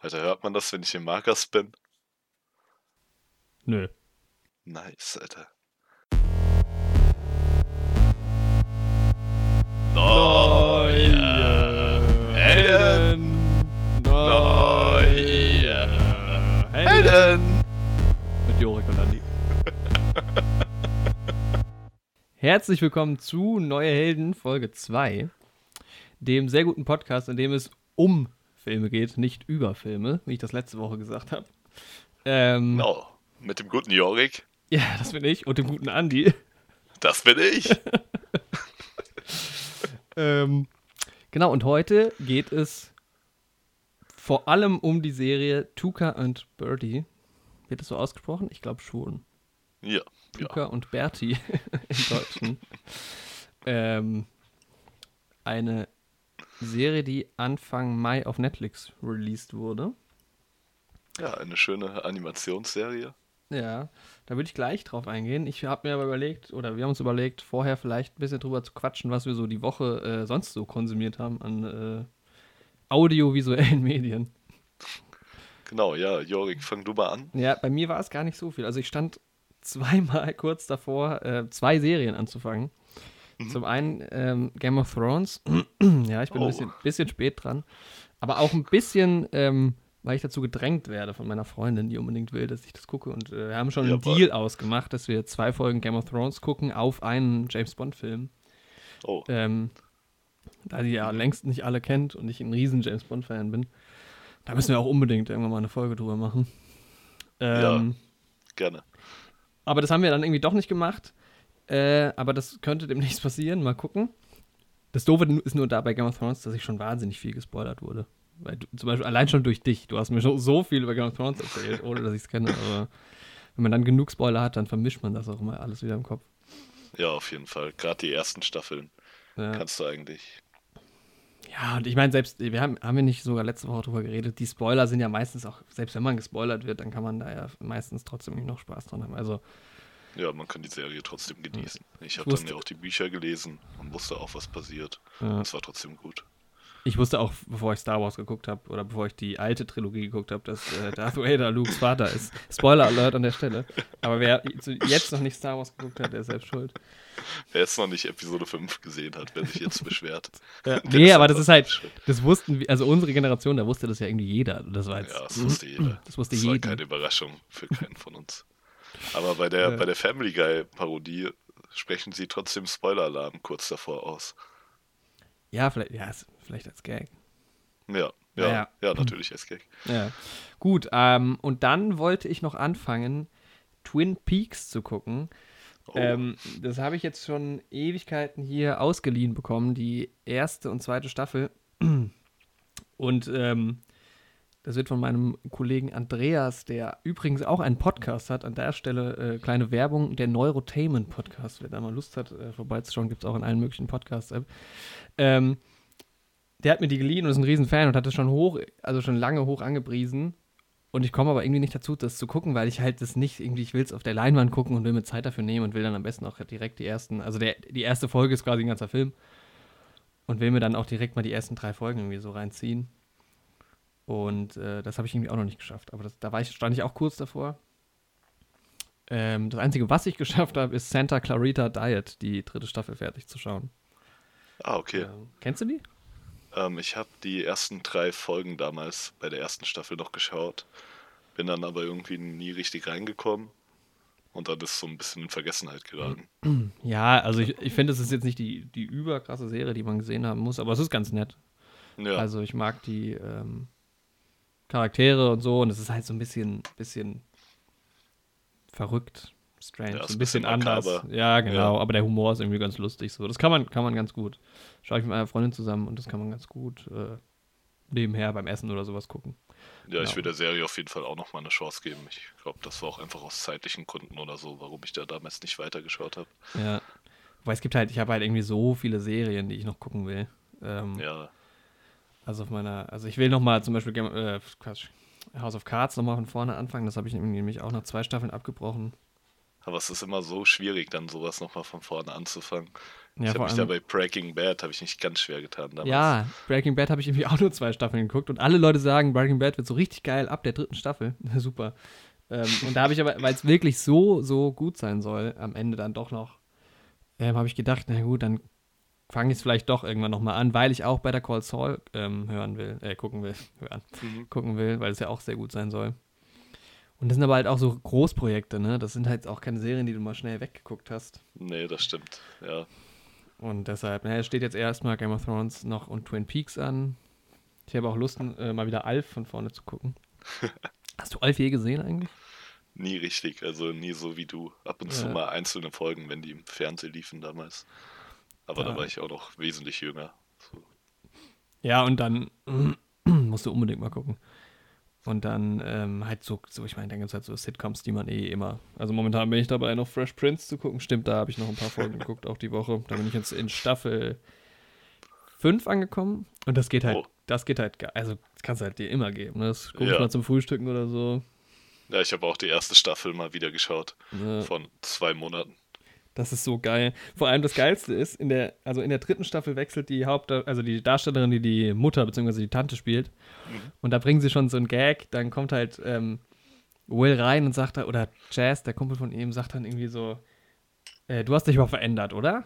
Alter, hört man das, wenn ich im Markers bin? Nö. Nice, Alter. Neue Helden. Neue Helden. Mit Jorik und Andi. Herzlich willkommen zu Neue Helden Folge 2, dem sehr guten Podcast, in dem es um Filme geht, nicht über Filme, wie ich das letzte Woche gesagt habe. Ähm, Genau. Mit dem guten Jorik. Ja, das bin ich und dem guten Andi. Das bin ich. Ähm, genau, und heute geht es vor allem um die Serie Tuka und Birdie. Wird das so ausgesprochen? Ich glaube schon. Ja. Tuka und Bertie im Deutschen. ähm, eine Serie, die Anfang Mai auf Netflix released wurde. Ja, eine schöne Animationsserie. Ja, da würde ich gleich drauf eingehen. Ich habe mir aber überlegt, oder wir haben uns überlegt, vorher vielleicht ein bisschen drüber zu quatschen, was wir so die Woche äh, sonst so konsumiert haben an äh, audiovisuellen Medien. Genau, ja, Jorik, fang du mal an. Ja, bei mir war es gar nicht so viel. Also ich stand zweimal kurz davor, äh, zwei Serien anzufangen. Zum einen ähm, Game of Thrones. ja, ich bin Oh. ein bisschen, bisschen spät dran. Aber auch ein bisschen, ähm, weil ich dazu gedrängt werde von meiner Freundin, die unbedingt will, dass ich das gucke. Und äh, wir haben schon einen Jawohl. Deal ausgemacht, dass wir zwei Folgen Game of Thrones gucken auf einen James Bond-Film. Oh, Ähm, da die ja längst nicht alle kennt und ich ein riesen James Bond-Fan bin. Da müssen wir auch unbedingt irgendwann mal eine Folge drüber machen. Ja. Ähm, gerne. aber das haben wir dann irgendwie doch nicht gemacht. Äh, aber das könnte demnächst passieren. Mal gucken. Das Doofe ist nur da bei Game of Thrones, dass ich schon wahnsinnig viel gespoilert wurde. Weil du, zum Beispiel allein schon durch dich. Du hast mir schon so viel über Game of Thrones erzählt, ohne dass ich es kenne. Aber wenn man dann genug Spoiler hat, dann vermischt man das auch immer alles wieder im Kopf. Ja, auf jeden Fall. Gerade die ersten Staffeln Ja, kannst du eigentlich. ja und ich meine, selbst, wir haben, haben wir nicht sogar letzte Woche drüber geredet, die Spoiler sind ja meistens auch, selbst wenn man gespoilert wird, dann kann man da ja meistens trotzdem noch Spaß dran haben. Also, Ja, man kann die Serie trotzdem genießen. Ich habe dann ja auch die Bücher gelesen und wusste auch, was passiert. ja. Es war trotzdem gut. Ich wusste auch, bevor ich Star Wars geguckt habe oder bevor ich die alte Trilogie geguckt habe, dass äh, Darth Vader Lukes Vater ist. Spoiler Alert an der Stelle. Aber wer jetzt noch nicht Star Wars geguckt hat, der ist selbst schuld. Wer jetzt noch nicht Episode 5 gesehen hat, wer sich jetzt beschwert. Ja. Nee, aber das ist halt, das wussten, wir- also unsere Generation, da wusste das ja irgendwie jeder. Das war jetzt, Ja, das wusste jeder. Das wusste Das war jeder. keine Überraschung für keinen von uns. Aber bei der, Ja. bei der Family Guy Parodie sprechen sie trotzdem Spoiler-Alarm kurz davor aus. Ja, vielleicht, ja, vielleicht als Gag. Ja, ja, Ja. ja, natürlich als Gag. Ja. Gut, ähm, und dann wollte ich noch anfangen, Twin Peaks zu gucken. Oh, Ähm, das habe ich jetzt schon Ewigkeiten hier ausgeliehen bekommen, die erste und zweite Staffel. Und ähm, das wird von meinem Kollegen Andreas, der übrigens auch einen Podcast hat, an der Stelle äh, kleine Werbung, der Neurotainment Podcast. Wer da mal Lust hat, äh, vorbeizuschauen, gibt es auch in allen möglichen Podcasts-App. Ähm, der hat mir die geliehen und ist ein Riesenfan und hat das schon hoch, also schon lange hoch angepriesen. Und ich komme aber irgendwie nicht dazu, das zu gucken, weil ich halt das nicht irgendwie, ich will es auf der Leinwand gucken und will mir Zeit dafür nehmen und will dann am besten auch direkt die ersten, also der, die erste Folge ist quasi ein ganzer Film und will mir dann auch direkt mal die ersten drei Folgen irgendwie so reinziehen. Und äh, das habe ich irgendwie auch noch nicht geschafft. Aber das, da war ich, stand ich auch kurz davor. Ähm, das Einzige, was ich geschafft habe, ist Santa Clarita Diet, die dritte Staffel fertig zu schauen. Ah, okay. Ähm, kennst du die? Ähm, ich habe die ersten drei Folgen damals bei der ersten Staffel noch geschaut. Bin dann aber irgendwie nie richtig reingekommen. Und dann ist so ein bisschen in Vergessenheit geraten. Ja, also ich, ich finde, es ist jetzt nicht die, die überkrasse Serie, die man gesehen haben muss, aber es ist ganz nett. Ja, Also ich mag die ähm, Charaktere und so und es ist halt so ein bisschen, bisschen verrückt, strange, Ja, so ein bisschen bisschen anders. Ja, genau, Ja. aber der Humor ist irgendwie ganz lustig so. Das kann man, kann man ganz gut. Schaue ich mit meiner Freundin zusammen und das kann man ganz gut äh, nebenher beim Essen oder sowas gucken. ja, ich genau. will der Serie auf jeden Fall auch noch mal eine Chance geben. Ich glaube, das war auch einfach aus zeitlichen Gründen oder so, warum ich da damals nicht weitergeschaut habe. Ja. Wobei es gibt halt, ich habe halt irgendwie so viele Serien, die ich noch gucken will. Ähm, Ja, Also auf meiner, also ich will noch mal zum Beispiel Game- äh, Quatsch, House of Cards noch mal von vorne anfangen. Das habe ich nämlich auch nach zwei Staffeln abgebrochen. Aber es ist immer so schwierig, dann sowas nochmal von vorne anzufangen. Ja, ich habe mich da bei Breaking Bad, habe ich mich ganz schwer getan damals. Ja, Breaking Bad habe ich irgendwie auch nur zwei Staffeln geguckt und alle Leute sagen, Breaking Bad wird so richtig geil ab der dritten Staffel. Super. Ähm, und da habe ich aber, weil es wirklich so, so gut sein soll, am Ende dann doch noch, ähm, habe ich gedacht, na gut, dann fange ich es vielleicht doch irgendwann nochmal an, weil ich auch Better Call Saul ähm, hören will, äh, gucken will, hören, Mhm. gucken will, weil es ja auch sehr gut sein soll. Und das sind aber halt auch so Großprojekte, ne? Das sind halt auch keine Serien, die du mal schnell weggeguckt hast. Nee, das stimmt. Ja. Und deshalb, naja, es steht jetzt erstmal Game of Thrones noch und Twin Peaks an. Ich habe auch Lust, äh, mal wieder Alf von vorne zu gucken. Hast du Alf je gesehen eigentlich? Nie richtig, also nie so wie du. Ab und zu Ja. mal einzelne Folgen, wenn die im Fernsehen liefen damals. Aber da Ja. war ich auch noch wesentlich jünger. So. Ja, und dann musst du unbedingt mal gucken. Und dann ähm, halt so, so ich meine, dann gibt es halt so Sitcoms, die man eh immer. Also momentan bin ich dabei, noch Fresh Prince zu gucken. Stimmt, da habe ich noch ein paar Folgen geguckt, auch die Woche. Da bin ich jetzt in Staffel 5 angekommen. Und das geht halt, Oh. das geht halt, also das kannst du halt dir immer geben. Ne? Das guck ich Ja. mal zum Frühstücken oder so. Ja, ich habe auch die erste Staffel mal wieder geschaut. Ne? Von zwei Monaten. Das ist so geil. Vor allem das Geilste ist, in der, also in der dritten Staffel wechselt die Haupt, also die Darstellerin, die die Mutter bzw. die Tante spielt. Und da bringen sie schon so einen Gag. Dann kommt halt ähm, Will rein und sagt da, oder Jazz, der Kumpel von ihm, sagt dann irgendwie so, äh, du hast dich mal verändert, oder?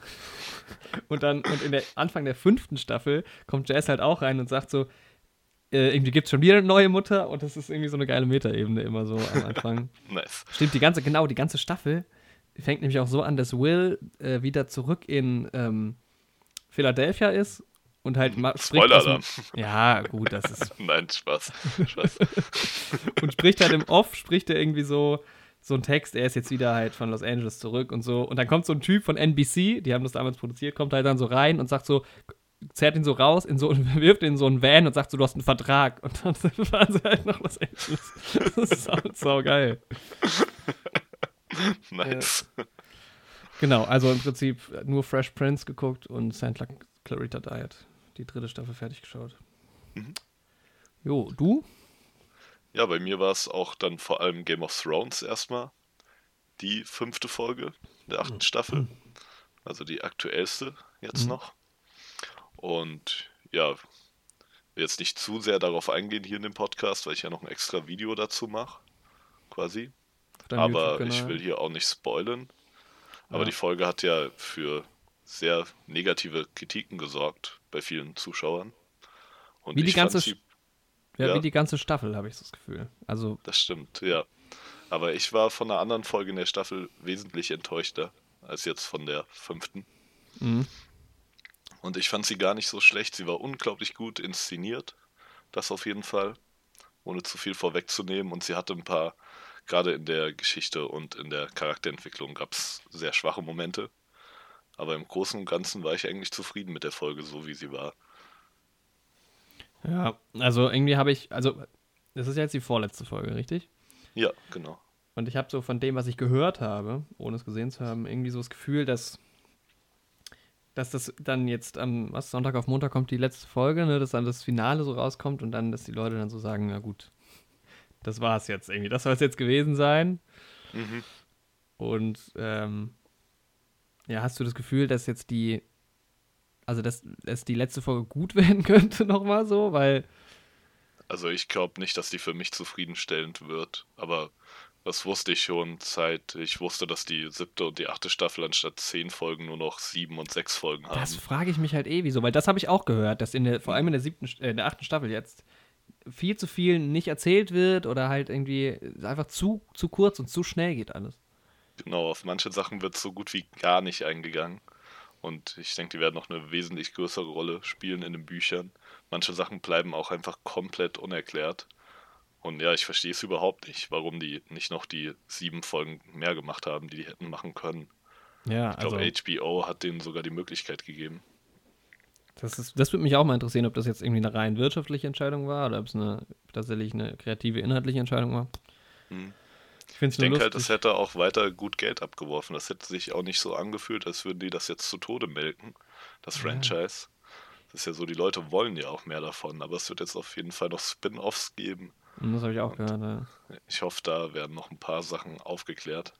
Und dann, und in der Anfang der fünften Staffel kommt Jazz halt auch rein und sagt so, äh, irgendwie gibt es schon wieder eine neue Mutter und das ist irgendwie so eine geile Metaebene immer so am Anfang. Nice. Stimmt, die ganze, genau, die ganze Staffel fängt nämlich auch so an, dass Will äh, wieder zurück in ähm, Philadelphia ist und halt spricht Spoiler-Alarm. Ja, gut, das ist. Nein, Spaß. Spaß. Und spricht halt im Off, spricht er irgendwie so, so einen Text, er ist jetzt wieder halt von Los Angeles zurück und so. Und dann kommt so ein Typ von NBC, die haben das damals produziert, kommt halt dann so rein und sagt so, zerrt ihn so raus, in so, wirft ihn in so einen Van und sagt so, du hast einen Vertrag. Und dann fahren sie halt nach Los Angeles. Das ist sau, sau geil. Nice. Genau, also im Prinzip nur Fresh Prince geguckt und Santa Clarita Diet. Die dritte Staffel fertig geschaut. Mhm. Jo, du? Ja, bei mir war es auch dann vor allem Game of Thrones erstmal. Die fünfte Folge der achten Staffel. Also die aktuellste jetzt Mhm. noch. Und ja, jetzt nicht zu sehr darauf eingehen hier in dem Podcast, weil ich ja noch ein extra Video dazu mache. Quasi. Aber ich will hier auch nicht spoilern. Aber Ja. die Folge hat ja für sehr negative Kritiken gesorgt bei vielen Zuschauern. Und Wie die ganze sie Ja, Ja. wie die ganze Staffel, habe ich das Gefühl. Also, Das stimmt, ja. Aber ich war von einer anderen Folge in der Staffel wesentlich enttäuschter als jetzt von der fünften. mh. Und ich fand sie gar nicht so schlecht. Sie war unglaublich gut inszeniert. Das auf jeden Fall. Ohne zu viel vorwegzunehmen. Und sie hatte ein paar, gerade in der Geschichte und in der Charakterentwicklung gab es sehr schwache Momente. Aber im Großen und Ganzen war ich eigentlich zufrieden mit der Folge, so wie sie war. ja, also irgendwie habe ich, also, das ist jetzt die vorletzte Folge, richtig? Ja, genau. Und ich habe so von dem, was ich gehört habe, ohne es gesehen zu haben, irgendwie so das Gefühl, dass, dass das dann jetzt am was, Sonntag auf Montag kommt die letzte Folge, ne, dass dann das Finale so rauskommt und dann, dass die Leute dann so sagen, na gut, das war es jetzt irgendwie, das soll es jetzt gewesen sein. Mhm. Und ähm, ja, hast du das Gefühl, dass jetzt die, also dass, dass die letzte Folge gut werden könnte nochmal so, weil Also ich glaube nicht, dass die für mich zufriedenstellend wird, aber das wusste ich schon seit ich wusste, dass die siebte und die achte Staffel anstatt zehn Folgen nur noch sieben und sechs Folgen haben. Das frage ich mich halt eh, wieso, weil das habe ich auch gehört, dass in der, vor allem in der siebten, äh, in der achten Staffel jetzt viel zu viel nicht erzählt wird oder halt irgendwie einfach zu, zu kurz und zu schnell geht alles. Genau, auf manche Sachen wird so gut wie gar nicht eingegangen. Und ich denke, die werden noch eine wesentlich größere Rolle spielen in den Büchern. Manche Sachen bleiben auch einfach komplett unerklärt. Und ja, ich verstehe es überhaupt nicht, warum die nicht noch die sieben Folgen mehr gemacht haben, die die hätten machen können. Ja, Ich glaube, HBO hat denen sogar die Möglichkeit gegeben. Das, ist, das würde mich auch mal interessieren, ob das jetzt irgendwie eine rein wirtschaftliche Entscheidung war oder ob es eine tatsächlich eine kreative, inhaltliche Entscheidung war. Hm. Ich finde es Ich denke halt, lustig. das hätte auch weiter gut Geld abgeworfen. Das hätte sich auch nicht so angefühlt, als würden die das jetzt zu Tode melken, das Ja. Franchise. Das ist ja so, die Leute wollen ja auch mehr davon, aber es wird jetzt auf jeden Fall noch Spin-offs geben. das habe ich auch gehört. Ja. Ich hoffe, da werden noch ein paar Sachen aufgeklärt.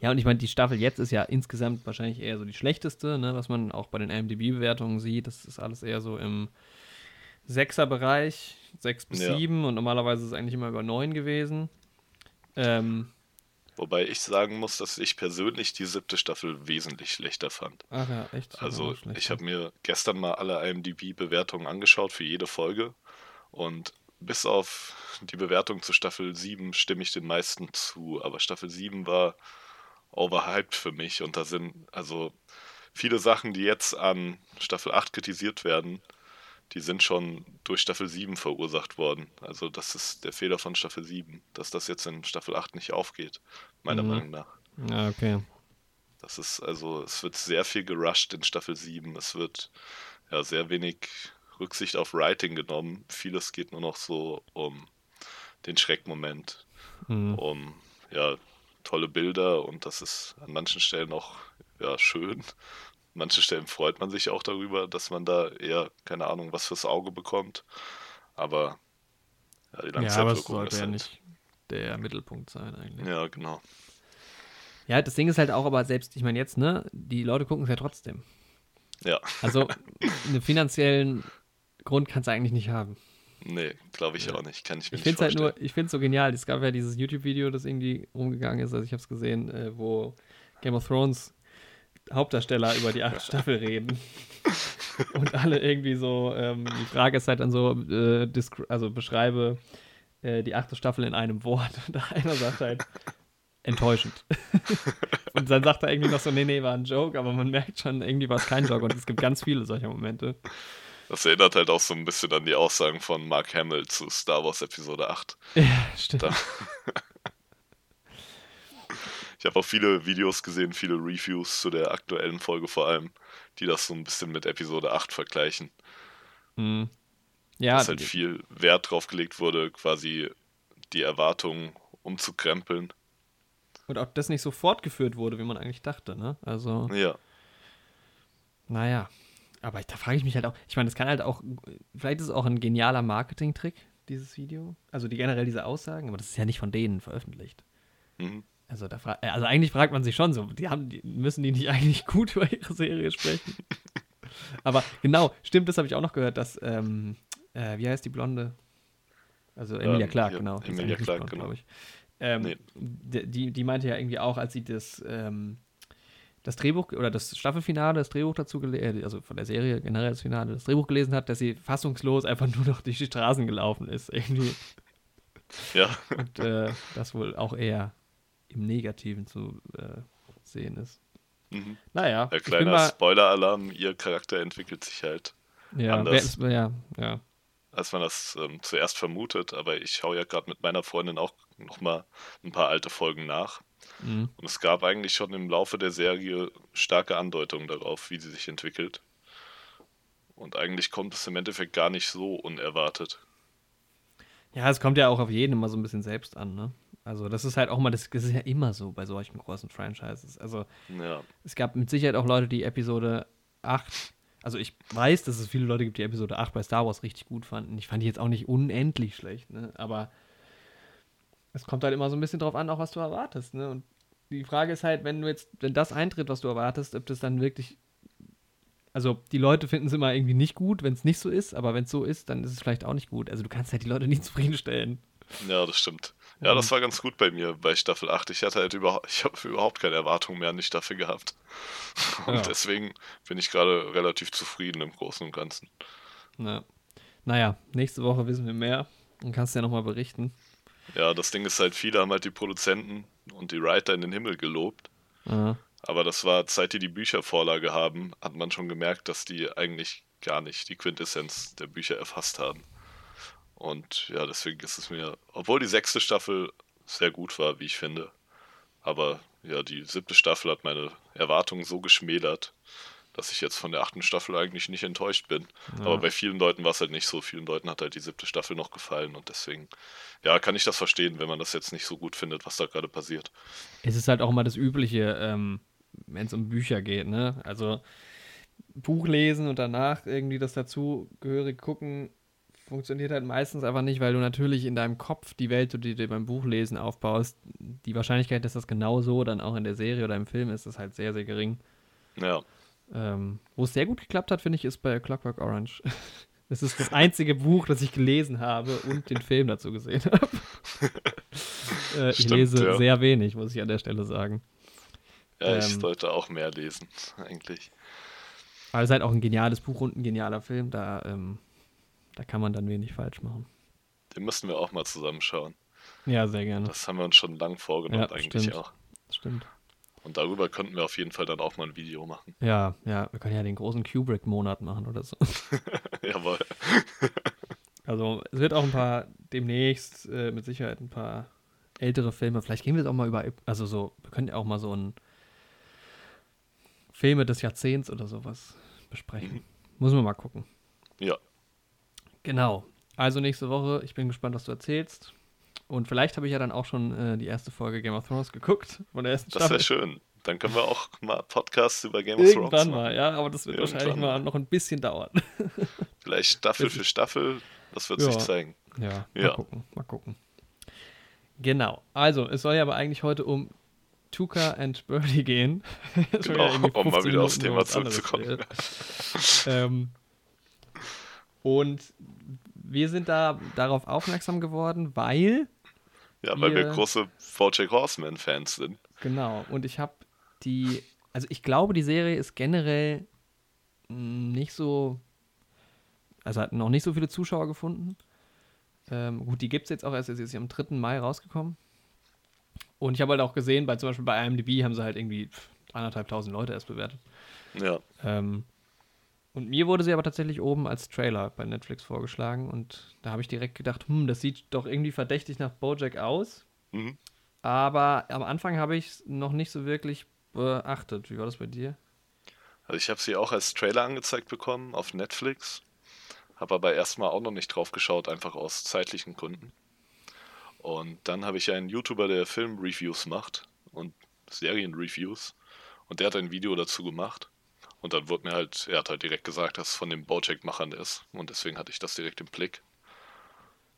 Ja, und ich meine, die Staffel jetzt ist ja insgesamt wahrscheinlich eher so die schlechteste, ne, was man auch bei den IMDb-Bewertungen sieht. Das ist alles eher so im Sechser-Bereich, sechs bis Ja. sieben und normalerweise ist es eigentlich immer über neun gewesen. Ähm, Wobei ich sagen muss, dass ich persönlich die siebte Staffel wesentlich schlechter fand. ach ja, echt. Also ich habe mir gestern mal alle IMDb-Bewertungen angeschaut für jede Folge und bis auf die Bewertung zu Staffel 7 stimme ich den meisten zu, aber Staffel 7 war overhyped für mich und da sind also viele Sachen, die jetzt an Staffel 8 kritisiert werden, die sind schon durch Staffel 7 verursacht worden. Also das ist der Fehler von Staffel 7, dass das jetzt in Staffel 8 nicht aufgeht, meiner Mhm. Meinung nach. Ja, okay. Das ist also, es wird sehr viel gerusht in Staffel 7. Es wird ja sehr wenig Rücksicht auf Writing genommen. Vieles geht nur noch so um den Schreckmoment, Mhm. um ja tolle Bilder und das ist an manchen Stellen auch ja schön. An manchen Stellen freut man sich auch darüber, dass man da eher, keine Ahnung, was fürs Auge bekommt. Aber ja, die Ja, aber es Langzeitwirkung sollte ist ja halt. nicht der Mittelpunkt sein eigentlich. Ja, genau. Ja, das Ding ist halt auch, aber selbst, ich meine jetzt, ne, die Leute gucken es ja trotzdem. Ja, Also einen finanziellen Grund kannst du eigentlich nicht haben. Nee, glaube ich auch nicht. Kann ich mir Ich nicht finde es halt vorstellen. nur, ich finde es so genial. Es gab ja dieses YouTube-Video, das irgendwie rumgegangen ist, also ich habe es gesehen, äh, wo Game of Thrones Hauptdarsteller über die achte Staffel reden. Und alle irgendwie so, ähm, die Frage ist halt dann so, äh, also beschreibe äh, die achte Staffel in einem Wort. Und einer sagt halt, enttäuschend. Und dann sagt er irgendwie noch so, nee, nee, war ein Joke, aber man merkt schon, irgendwie war es kein Joke. Und es gibt ganz viele solcher Momente. Das erinnert halt auch so ein bisschen an die Aussagen von Mark Hamill zu Star Wars Episode 8. Ja, stimmt. Da. Ich habe auch viele Videos gesehen, viele Reviews zu der aktuellen Folge vor allem, die das so ein bisschen mit Episode 8 vergleichen. Mhm. Ja, dass halt viel Wert drauf gelegt wurde, quasi die Erwartungen umzukrempeln. Und auch das nicht so fortgeführt wurde, wie man eigentlich dachte, ne? Also, Ja, naja. Aber da frage ich mich halt auch, ich meine, das kann halt auch, vielleicht ist es auch ein genialer Marketing-Trick, dieses Video. Also die generell diese Aussagen, aber das ist ja nicht von denen veröffentlicht. mhm. Also, da äh, also eigentlich fragt man sich schon so, die haben, die, müssen die nicht eigentlich gut über ihre Serie sprechen? aber genau, stimmt, das habe ich auch noch gehört, dass, ähm, äh, wie heißt die Blonde? Also Emilia Ähm, Clarke, ja, genau. Emilia Clarke, blond, genau. glaube ich. Ähm, Nee. die, die, die meinte ja irgendwie auch, als sie das, ähm, das Drehbuch oder das Staffelfinale, das Drehbuch dazu gelesen, also von der Serie generell das Finale, das Drehbuch gelesen hat, dass sie fassungslos einfach nur noch durch die Straßen gelaufen ist, irgendwie. ja, Und äh, das wohl auch eher im Negativen zu äh, sehen ist. mhm. Naja, ja kleiner Spoiler-Alarm, ihr Charakter entwickelt sich halt, ja, anders. wer ja, ja. als man das ähm, zuerst vermutet, aber ich schaue ja gerade mit meiner Freundin auch nochmal ein paar alte Folgen nach. Mhm. Und es gab eigentlich schon im Laufe der Serie starke Andeutungen darauf, wie sie sich entwickelt. Und eigentlich kommt es im Endeffekt gar nicht so unerwartet. Ja, es kommt ja auch auf jeden immer so ein bisschen selbst an, ne? Also das ist halt auch mal, das, ist ja immer so bei solchen großen Franchises. Also Ja, es gab mit Sicherheit auch Leute, die Episode 8, also ich weiß, dass es viele Leute gibt, die Episode 8 bei Star Wars richtig gut fanden. Ich fand die jetzt auch nicht unendlich schlecht, ne? Aber es kommt halt immer so ein bisschen drauf an, auch was du erwartest, ne? Und die Frage ist halt, wenn du jetzt, wenn das eintritt, was du erwartest, ob das dann wirklich. Also die Leute finden es immer irgendwie nicht gut, wenn es nicht so ist, aber wenn es so ist, dann ist es vielleicht auch nicht gut. Also du kannst halt die Leute nicht zufriedenstellen. ja, das stimmt. Ja, das Und- war ganz gut bei mir bei Staffel 8. Ich hatte halt überhaupt, ich habe überhaupt keine Erwartungen mehr an die Staffel gehabt. Und Ja. deswegen bin ich gerade relativ zufrieden im Großen und Ganzen. Ja. Naja, nächste Woche wissen wir mehr und kannst ja nochmal berichten. Ja, das Ding ist halt, viele haben halt die Produzenten und die Writer in den Himmel gelobt. Ja. Aber das war, seit die die Büchervorlage haben, hat man schon gemerkt, dass die eigentlich gar nicht die Quintessenz der Bücher erfasst haben. Und ja, deswegen ist es mir, obwohl die sechste Staffel sehr gut war, wie ich finde, aber ja, die siebte Staffel hat meine Erwartungen so geschmälert, dass ich jetzt von der achten Staffel eigentlich nicht enttäuscht bin. Ja. Aber bei vielen Leuten war es halt nicht so. Vielen Leuten hat halt die siebte Staffel noch gefallen und deswegen, ja, kann ich das verstehen, wenn man das jetzt nicht so gut findet, was da gerade passiert. Es ist halt auch immer das Übliche, ähm, wenn es um Bücher geht, ne? Also Buch lesen und danach irgendwie das dazugehörig gucken, funktioniert halt meistens einfach nicht, weil du natürlich in deinem Kopf die Welt, die du dir beim Buchlesen aufbaust, die Wahrscheinlichkeit, dass das genau so dann auch in der Serie oder im Film ist, ist halt sehr, sehr gering. Ja. Ähm, wo es sehr gut geklappt hat, finde ich, ist bei Clockwork Orange. Das ist das einzige Buch, das ich gelesen habe und den Film dazu gesehen habe. äh, ich Stimmt, lese ja. sehr wenig, muss ich an der Stelle sagen. Ja, ich Ähm. sollte auch mehr lesen, eigentlich. Aber es ist halt auch ein geniales Buch und ein genialer Film. Da, ähm, da kann man dann wenig falsch machen. Den müssen wir auch mal zusammenschauen. Ja, sehr gerne. Das haben wir uns schon lang vorgenommen, Ja, eigentlich stimmt. auch. Stimmt. Und darüber könnten wir auf jeden Fall dann auch mal ein Video machen. Ja, ja, wir können ja den großen Kubrick-Monat machen oder so. Jawohl. Also es wird auch ein paar demnächst äh, mit Sicherheit ein paar ältere Filme. Vielleicht gehen wir jetzt auch mal über, also so, wir können ja auch mal so ein Filme des Jahrzehnts oder sowas besprechen. Muss man mal gucken. Ja, Genau. Also nächste Woche, ich bin gespannt, was du erzählst. Und vielleicht habe ich ja dann auch schon äh, die erste Folge Game of Thrones geguckt von der ersten das Staffel. wäre schön. Dann können wir auch mal Podcasts über Game of Thrones Irgendwann machen. mal, ja, aber das wird Irgendwann wahrscheinlich mal mal. noch ein bisschen dauern. Vielleicht Staffel für Staffel, das wird Ja. sich zeigen. Ja, mal Ja. gucken, mal gucken. Genau. Also, es soll ja aber eigentlich heute um Tuka and Birdie gehen. Genau, irgendwie um mal 15 wieder aufs Thema zurückzukommen. ähm, und wir sind da darauf aufmerksam geworden, weil, Ja, weil wir große Bojack Horseman-Fans sind. genau, und ich habe die, also ich glaube, die Serie ist generell nicht so, also hat noch nicht so viele Zuschauer gefunden. Ähm, gut, die gibt es jetzt auch erst, sie ist ja am 3. Mai rausgekommen. Und ich habe halt auch gesehen, bei zum Beispiel bei IMDb haben sie halt irgendwie anderthalbtausend Leute erst bewertet. Ja, Ähm, und mir wurde sie aber tatsächlich oben als Trailer bei Netflix vorgeschlagen und da habe ich direkt gedacht, hm, das sieht doch irgendwie verdächtig nach Bojack aus. mhm. Aber am Anfang habe ich es noch nicht so wirklich beachtet. Wie war das bei dir? Also ich habe sie auch als Trailer angezeigt bekommen auf Netflix. Habe aber erstmal auch noch nicht drauf geschaut, einfach aus zeitlichen Gründen. Und dann habe ich einen YouTuber, der Filmreviews macht und Serienreviews. Und der hat ein Video dazu gemacht. Und dann wurde mir halt, er hat halt direkt gesagt, dass es von den Bojack-Machern ist. Und deswegen hatte ich das direkt im Blick.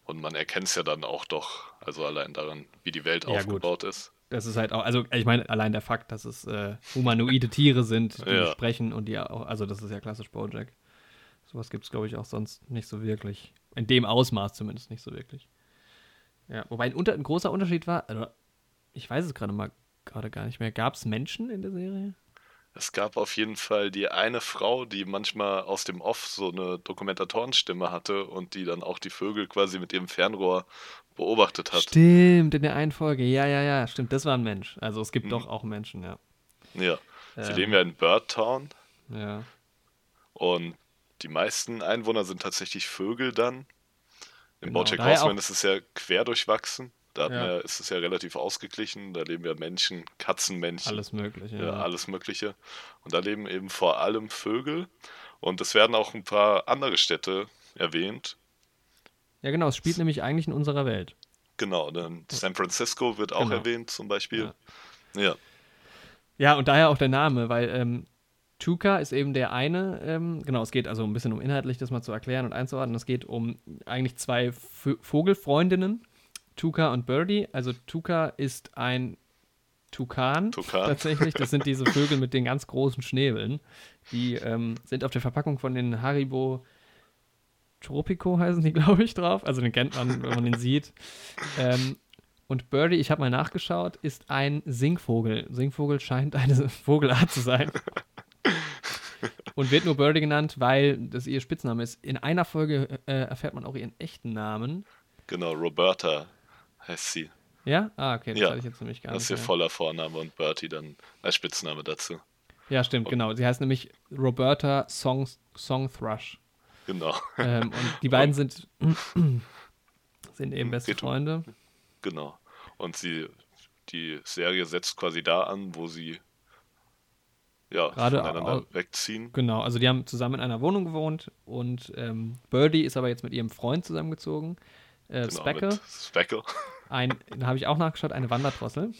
Und man erkennt es ja dann auch doch, also allein daran, wie die Welt Ja, gut. aufgebaut ist. Das ist halt auch, also ich meine, allein der Fakt, dass es äh, humanoide Tiere sind, die Ja. sprechen und die auch, also das ist ja klassisch Bojack. Sowas gibt es, glaube ich, auch sonst nicht so wirklich. In dem Ausmaß zumindest nicht so wirklich. Ja, wobei ein, unter, ein großer Unterschied war, also ich weiß es gerade mal gerade gar nicht mehr, gab es Menschen in der Serie? Es gab auf jeden Fall die eine Frau, die manchmal aus dem Off so eine Dokumentatorenstimme hatte und die dann auch die Vögel quasi mit ihrem Fernrohr beobachtet hat. Stimmt, in der einen Folge, ja, ja, ja, stimmt, das war ein Mensch. Also es gibt Mhm. doch auch Menschen, ja. Ja. Sie Ähm, leben ja in Birdtown Ja, und die meisten Einwohner sind tatsächlich Vögel dann. Im Genau, Bojack Horseman ist es ja quer durchwachsen. Da Ja. ja, ist es ja relativ ausgeglichen. Da leben ja Menschen, Katzenmännchen. alles mögliche. Ja, Ja, alles Mögliche. Und da leben eben vor allem Vögel. Und es werden auch ein paar andere Städte erwähnt. ja genau, es spielt nämlich eigentlich in unserer Welt. Genau, dann San Francisco wird auch Genau. erwähnt zum Beispiel. Ja. Ja, und daher auch der Name, weil ähm, Tuka ist eben der eine, ähm, genau, es geht also ein bisschen um inhaltlich das mal zu erklären und einzuordnen. Es geht um eigentlich zwei V Vogelfreundinnen, Tuka und Birdie. Also Tuka ist ein Tukan, Tukan. tatsächlich. Das sind diese Vögel mit den ganz großen Schnäbeln. Die ähm, sind auf der Verpackung von den Haribo Tropico heißen die, glaube ich, drauf. Also den kennt man, wenn man den sieht. Ähm, und Birdie, ich habe mal nachgeschaut, ist ein Singvogel. Singvogel scheint eine Vogelart zu sein. Und wird nur Birdie genannt, weil das ihr Spitzname ist. In einer Folge äh, erfährt man auch ihren echten Namen. Genau, Roberta heißt sie. Ja? Ah, okay, das Ja, hatte ich jetzt nämlich gar Das ist nicht. ihr voller Vorname und Bertie dann als Spitzname dazu. Ja, stimmt, genau. Sie heißt nämlich Roberta Song, Song Thrush. Genau, Ähm, und die beiden sind, sind eben beste Geht Freunde. genau. Und sie, die Serie setzt quasi da an, wo sie ja, Gerade voneinander wegziehen. Genau, also die haben zusammen in einer Wohnung gewohnt und ähm, Birdie ist aber jetzt mit ihrem Freund zusammengezogen. Äh, Genau, Speckle, Speckle. ein, da habe ich auch nachgeschaut, eine Wanderdrossel.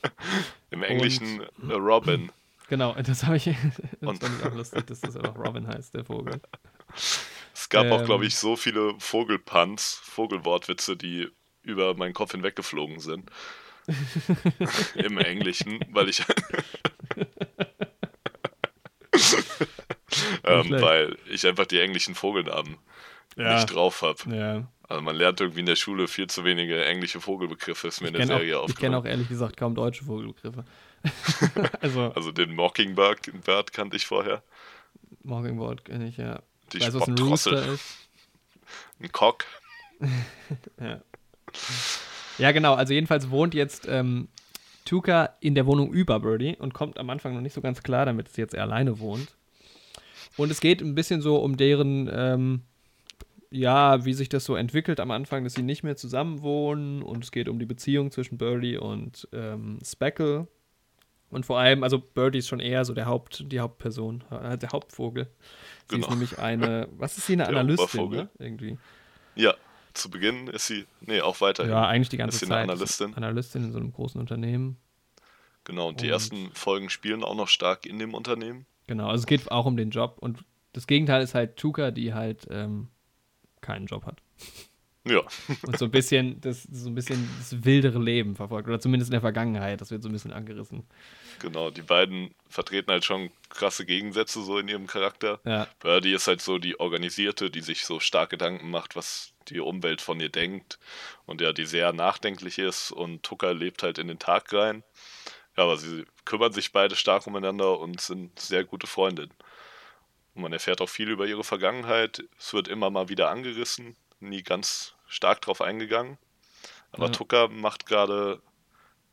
Im Englischen äh, Robin. Genau, das habe ich, das Und- fand ich auch lustig, dass das einfach Robin heißt, der Vogel. Es gab auch, Ähm. glaube ich, so viele Vogelpuns, Vogelwortwitze, die über meinen Kopf hinweggeflogen sind. Im Englischen, weil ich. ähm, weil ich einfach die englischen Vogelnamen Ja. nicht drauf habe. Ja. Also man lernt irgendwie in der Schule viel zu wenige englische Vogelbegriffe, ist mir in der kenne Serie auch, ich kenn aufgefallen. auch ehrlich gesagt kaum deutsche Vogelbegriffe. also, Also den Mockingbird Bird kannte ich vorher. Mockingbird kenne ich ja. Die weiß, was ein. Rooster ist. Ein Cock. Ja. ja, genau. Also jedenfalls wohnt jetzt ähm, Tuka in der Wohnung über Birdie und kommt am Anfang noch nicht so ganz klar, damit sie jetzt alleine wohnt. Und es geht ein bisschen so um deren, ähm, ja, wie sich das so entwickelt am Anfang, dass sie nicht mehr zusammen wohnen und es geht um die Beziehung zwischen Birdie und ähm, Speckle. Und vor allem, also Birdie ist schon eher so der Haupt, die Hauptperson, äh, der Hauptvogel. Sie ist Genau. nämlich eine, was ist sie, eine Der Analystin, ne? Irgendwie. Ja, zu Beginn ist sie, nee, auch weiterhin. Ja, eigentlich die ganze Ist sie Zeit. eine Analystin? Analystin in so einem großen Unternehmen. Genau, und die Und- ersten Folgen spielen auch noch stark in dem Unternehmen. Genau, also es geht auch um den Job. Und das Gegenteil ist halt Tuka, die halt ähm, keinen Job hat. Ja, Und so ein bisschen das, so ein bisschen das wildere Leben verfolgt. Oder zumindest in der Vergangenheit. Das wird so ein bisschen angerissen. genau. Die beiden vertreten halt schon krasse Gegensätze so in ihrem Charakter. Ja, Birdie ist halt so die Organisierte, die sich so stark Gedanken macht, was die Umwelt von ihr denkt und ja, die sehr nachdenklich ist und Tucker lebt halt in den Tag rein. Ja, aber sie kümmern sich beide stark umeinander und sind sehr gute Freundinnen. Und man erfährt auch viel über ihre Vergangenheit. Es wird immer mal wieder angerissen, nie ganz stark drauf eingegangen. Aber Ja. Tucker macht gerade,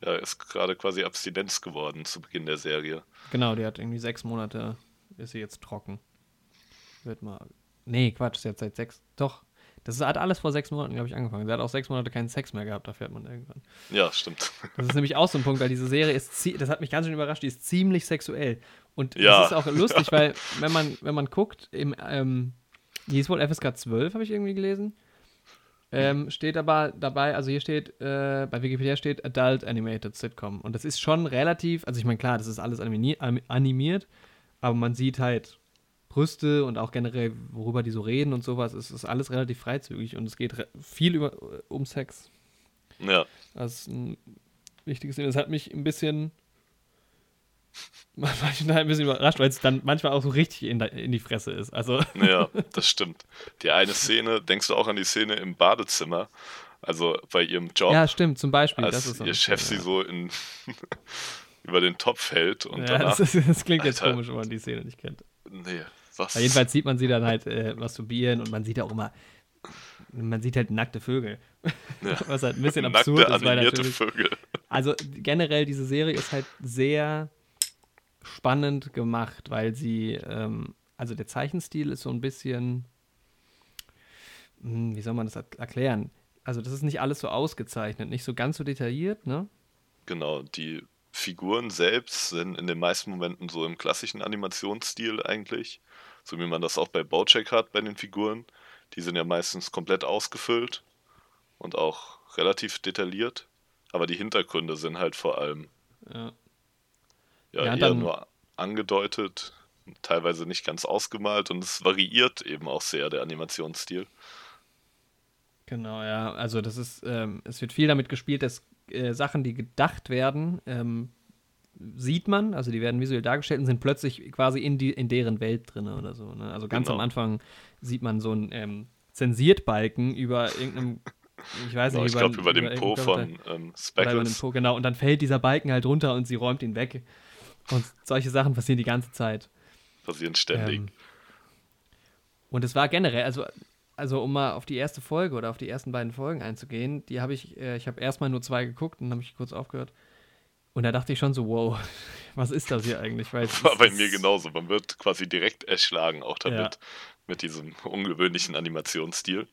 ja, ist gerade quasi Abstinenz geworden zu Beginn der Serie. genau, die hat irgendwie sechs Monate, ist sie jetzt trocken. Wird mal. Nee, Quatsch, sie hat seit sechs. Doch. Das hat alles vor sechs Monaten, glaube ich, angefangen. Sie hat auch sechs Monate keinen Sex mehr gehabt, da fährt man irgendwann. Ja, stimmt. Das ist nämlich auch so ein Punkt, weil diese Serie ist, das hat mich ganz schön überrascht, die ist ziemlich sexuell. Und Ja. das ist auch lustig, weil wenn man, wenn man guckt, im, ähm, die ist wohl FSK 12, habe ich irgendwie gelesen. Ähm, steht aber dabei, also hier steht, äh, bei Wikipedia steht Adult Animated Sitcom. Und das ist schon relativ, also ich meine, klar, das ist alles animiert, aber man sieht halt Brüste und auch generell, worüber die so reden und sowas. Es ist alles relativ freizügig und es geht viel über, um Sex. Ja. Das ist ein wichtiges Ding. Das hat mich ein bisschen manchmal ein bisschen überrascht, weil es dann manchmal auch so richtig in, in die Fresse ist. Also, Ja, das stimmt. Die eine Szene, denkst du auch an die Szene im Badezimmer? Also bei ihrem Job, ja, stimmt, zum Beispiel. als ihr Chef Szene, sie so in über den Topf hält und ja. danach. das, ist, das klingt jetzt Alter. komisch, wenn man die Szene nicht kennt. nee, was? Aber jedenfalls sieht man sie dann halt äh, masturbieren und man sieht auch immer, man sieht halt nackte Vögel. Ja. Was halt ein bisschen Nackte, absurd ist, weil animierte Vögel. Also generell, diese Serie ist halt sehr spannend gemacht, weil sie, ähm, also der Zeichenstil ist so ein bisschen, hm, wie soll man das er- erklären? Also das ist nicht alles so ausgezeichnet, nicht so ganz so detailliert, ne? Genau, die Figuren selbst sind in den meisten Momenten so im klassischen Animationsstil eigentlich, so wie man das auch bei Bojack hat bei den Figuren. Die sind ja meistens komplett ausgefüllt und auch relativ detailliert, aber die Hintergründe sind halt vor allem Ja. Ja, Ja, eher dann- nur angedeutet, teilweise nicht ganz ausgemalt und es variiert eben auch sehr der Animationsstil. Genau, ja. Also das ist, ähm, es wird viel damit gespielt, dass äh, Sachen, die gedacht werden, ähm, sieht man, also die werden visuell dargestellt und sind plötzlich quasi in, die, in deren Welt drin oder so. Ne? Also ganz Genau. am Anfang sieht man so einen ähm, Zensiertbalken über irgendeinem, ich weiß Genau, nicht, ich glaube über dem irgendeinen Po von ähm, über Speckles. Po, genau. Und dann fällt dieser Balken halt runter und sie räumt ihn weg. Und solche Sachen passieren die ganze Zeit. passieren ständig. Ähm, und es war generell, also, also um mal auf die erste Folge oder auf die ersten beiden Folgen einzugehen, die habe ich, äh, ich habe erstmal nur zwei geguckt und dann habe ich kurz aufgehört. Und da dachte ich schon so, wow, was ist das hier eigentlich? Weil es War bei mir genauso. Man wird quasi direkt erschlagen, auch damit, Ja. mit diesem ungewöhnlichen Animationsstil.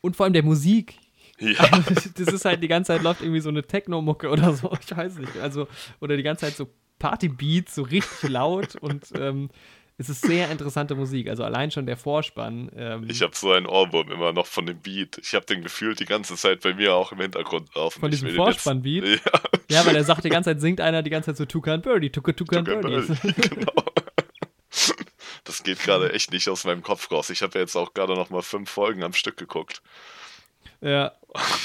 Und vor allem der Musik. Ja, das ist halt die ganze Zeit läuft irgendwie so eine Techno-Mucke oder so, ich weiß nicht. Also, oder die ganze Zeit so Party-Beats, so richtig laut und ähm, es ist sehr interessante Musik. Also allein schon der Vorspann. Ähm, ich habe so einen Ohrwurm immer noch von dem Beat. Ich habe den gefühlt die ganze Zeit bei mir auch im Hintergrund auf. Von diesem Vorspann-Beat? Ja, Ja, weil er sagt, die ganze Zeit singt einer die ganze Zeit so Tuka and Birdie, Tuka, Tuka and Tucker Birdie. Birdie, genau. Das geht gerade echt nicht aus meinem Kopf raus. Ich habe ja jetzt auch gerade noch mal fünf Folgen am Stück geguckt. Ja.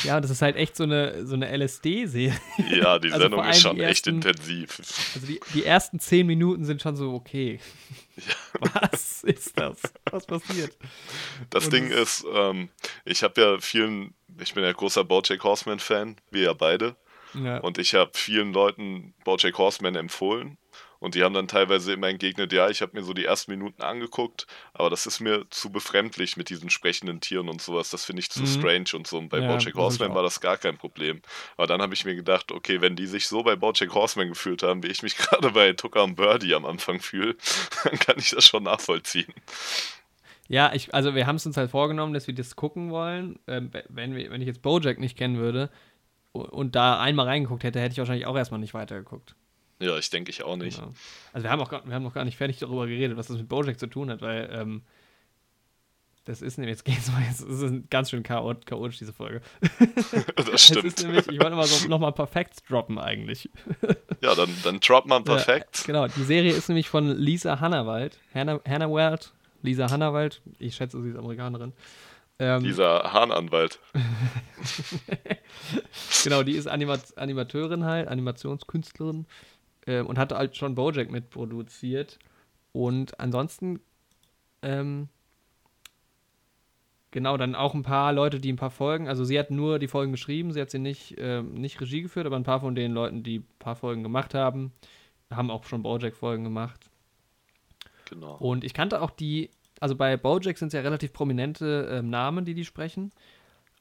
Ja, das ist halt echt so eine, so eine LSD-Serie. Ja, die also Sendung ist schon echt ersten, intensiv. Also die, die ersten zehn Minuten sind schon so, okay. Ja. Was ist das? Was passiert? Das Und Ding ist, ähm, ich habe ja vielen, ich bin ja großer Bojack Horseman-Fan, wir ja beide. Ja. Und ich habe vielen Leuten Bojack Horseman empfohlen und die haben dann teilweise immer entgegnet, ja, ich habe mir so die ersten Minuten angeguckt, aber das ist mir zu befremdlich mit diesen sprechenden Tieren und sowas. Das finde ich zu mhm. strange und so. Und bei ja, Bojack Horseman war das gar kein Problem. Aber dann habe ich mir gedacht, okay, wenn die sich so bei Bojack Horseman gefühlt haben, wie ich mich gerade bei Tucker und Birdie am Anfang fühle, dann kann ich das schon nachvollziehen. Ja, ich, also wir haben es uns halt vorgenommen, dass wir das gucken wollen. Ähm, wenn, wir, wenn ich jetzt Bojack nicht kennen würde und da einmal reingeguckt hätte, hätte ich wahrscheinlich auch erstmal nicht weitergeguckt. Ja, ich denke ich auch nicht. Genau. Also wir haben, auch, wir haben noch gar nicht fertig darüber geredet, was das mit Bojack zu tun hat, weil ähm, das ist nämlich, jetzt geht's mal, jetzt ist ganz schön chaot, chaotisch, diese Folge. das stimmt. Nämlich, ich wollte mal so nochmal ein paar Facts droppen eigentlich. ja, dann, dann drop mal ein paar ja, Facts. Genau, die Serie ist nämlich von Lisa Hannawald. Hannah, Hannawald, Lisa Hannawald, ich schätze, sie ist Amerikanerin. Ähm, Dieser Hahnanwalt. genau, die ist Anima Animateurin halt, Animationskünstlerin äh, und hatte halt schon Bojack mitproduziert. Und ansonsten, ähm, genau, dann auch ein paar Leute, die ein paar Folgen, also sie hat nur die Folgen geschrieben, sie hat sie nicht, äh, nicht Regie geführt, aber ein paar von den Leuten, die ein paar Folgen gemacht haben, haben auch schon Bojack-Folgen gemacht. Genau. Und ich kannte auch die, also bei Bojack sind es ja relativ prominente äh, Namen, die die sprechen.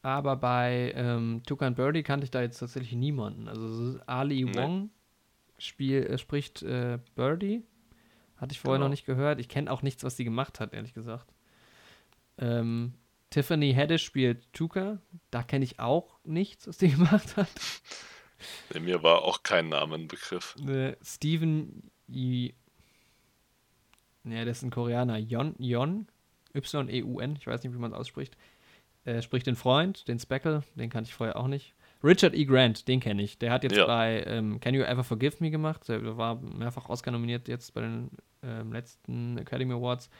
Aber bei ähm, Tukan Birdie kannte ich da jetzt tatsächlich niemanden. Also Ali nee. Wong Spiel äh, spricht äh, Birdie. Hatte ich vorher genau. noch nicht gehört. Ich kenne auch nichts, was sie gemacht hat, ehrlich gesagt. Ähm, Tiffany Haddish spielt Tuka. Da kenne ich auch nichts, was sie gemacht hat. Nee, mir war auch kein Namenbegriff. Äh, Steven I. Ja, das ist ein Koreaner. Yon, Yon, Y-E-U-N, ich weiß nicht, wie man es ausspricht. Äh, spricht den Freund, den Speckle, den kannte ich vorher auch nicht. Richard E. Grant, den kenne ich. Der hat jetzt ja. bei ähm, Can You Ever Forgive Me gemacht. Der war mehrfach Oscar nominiert jetzt bei den ähm, letzten Academy Awards.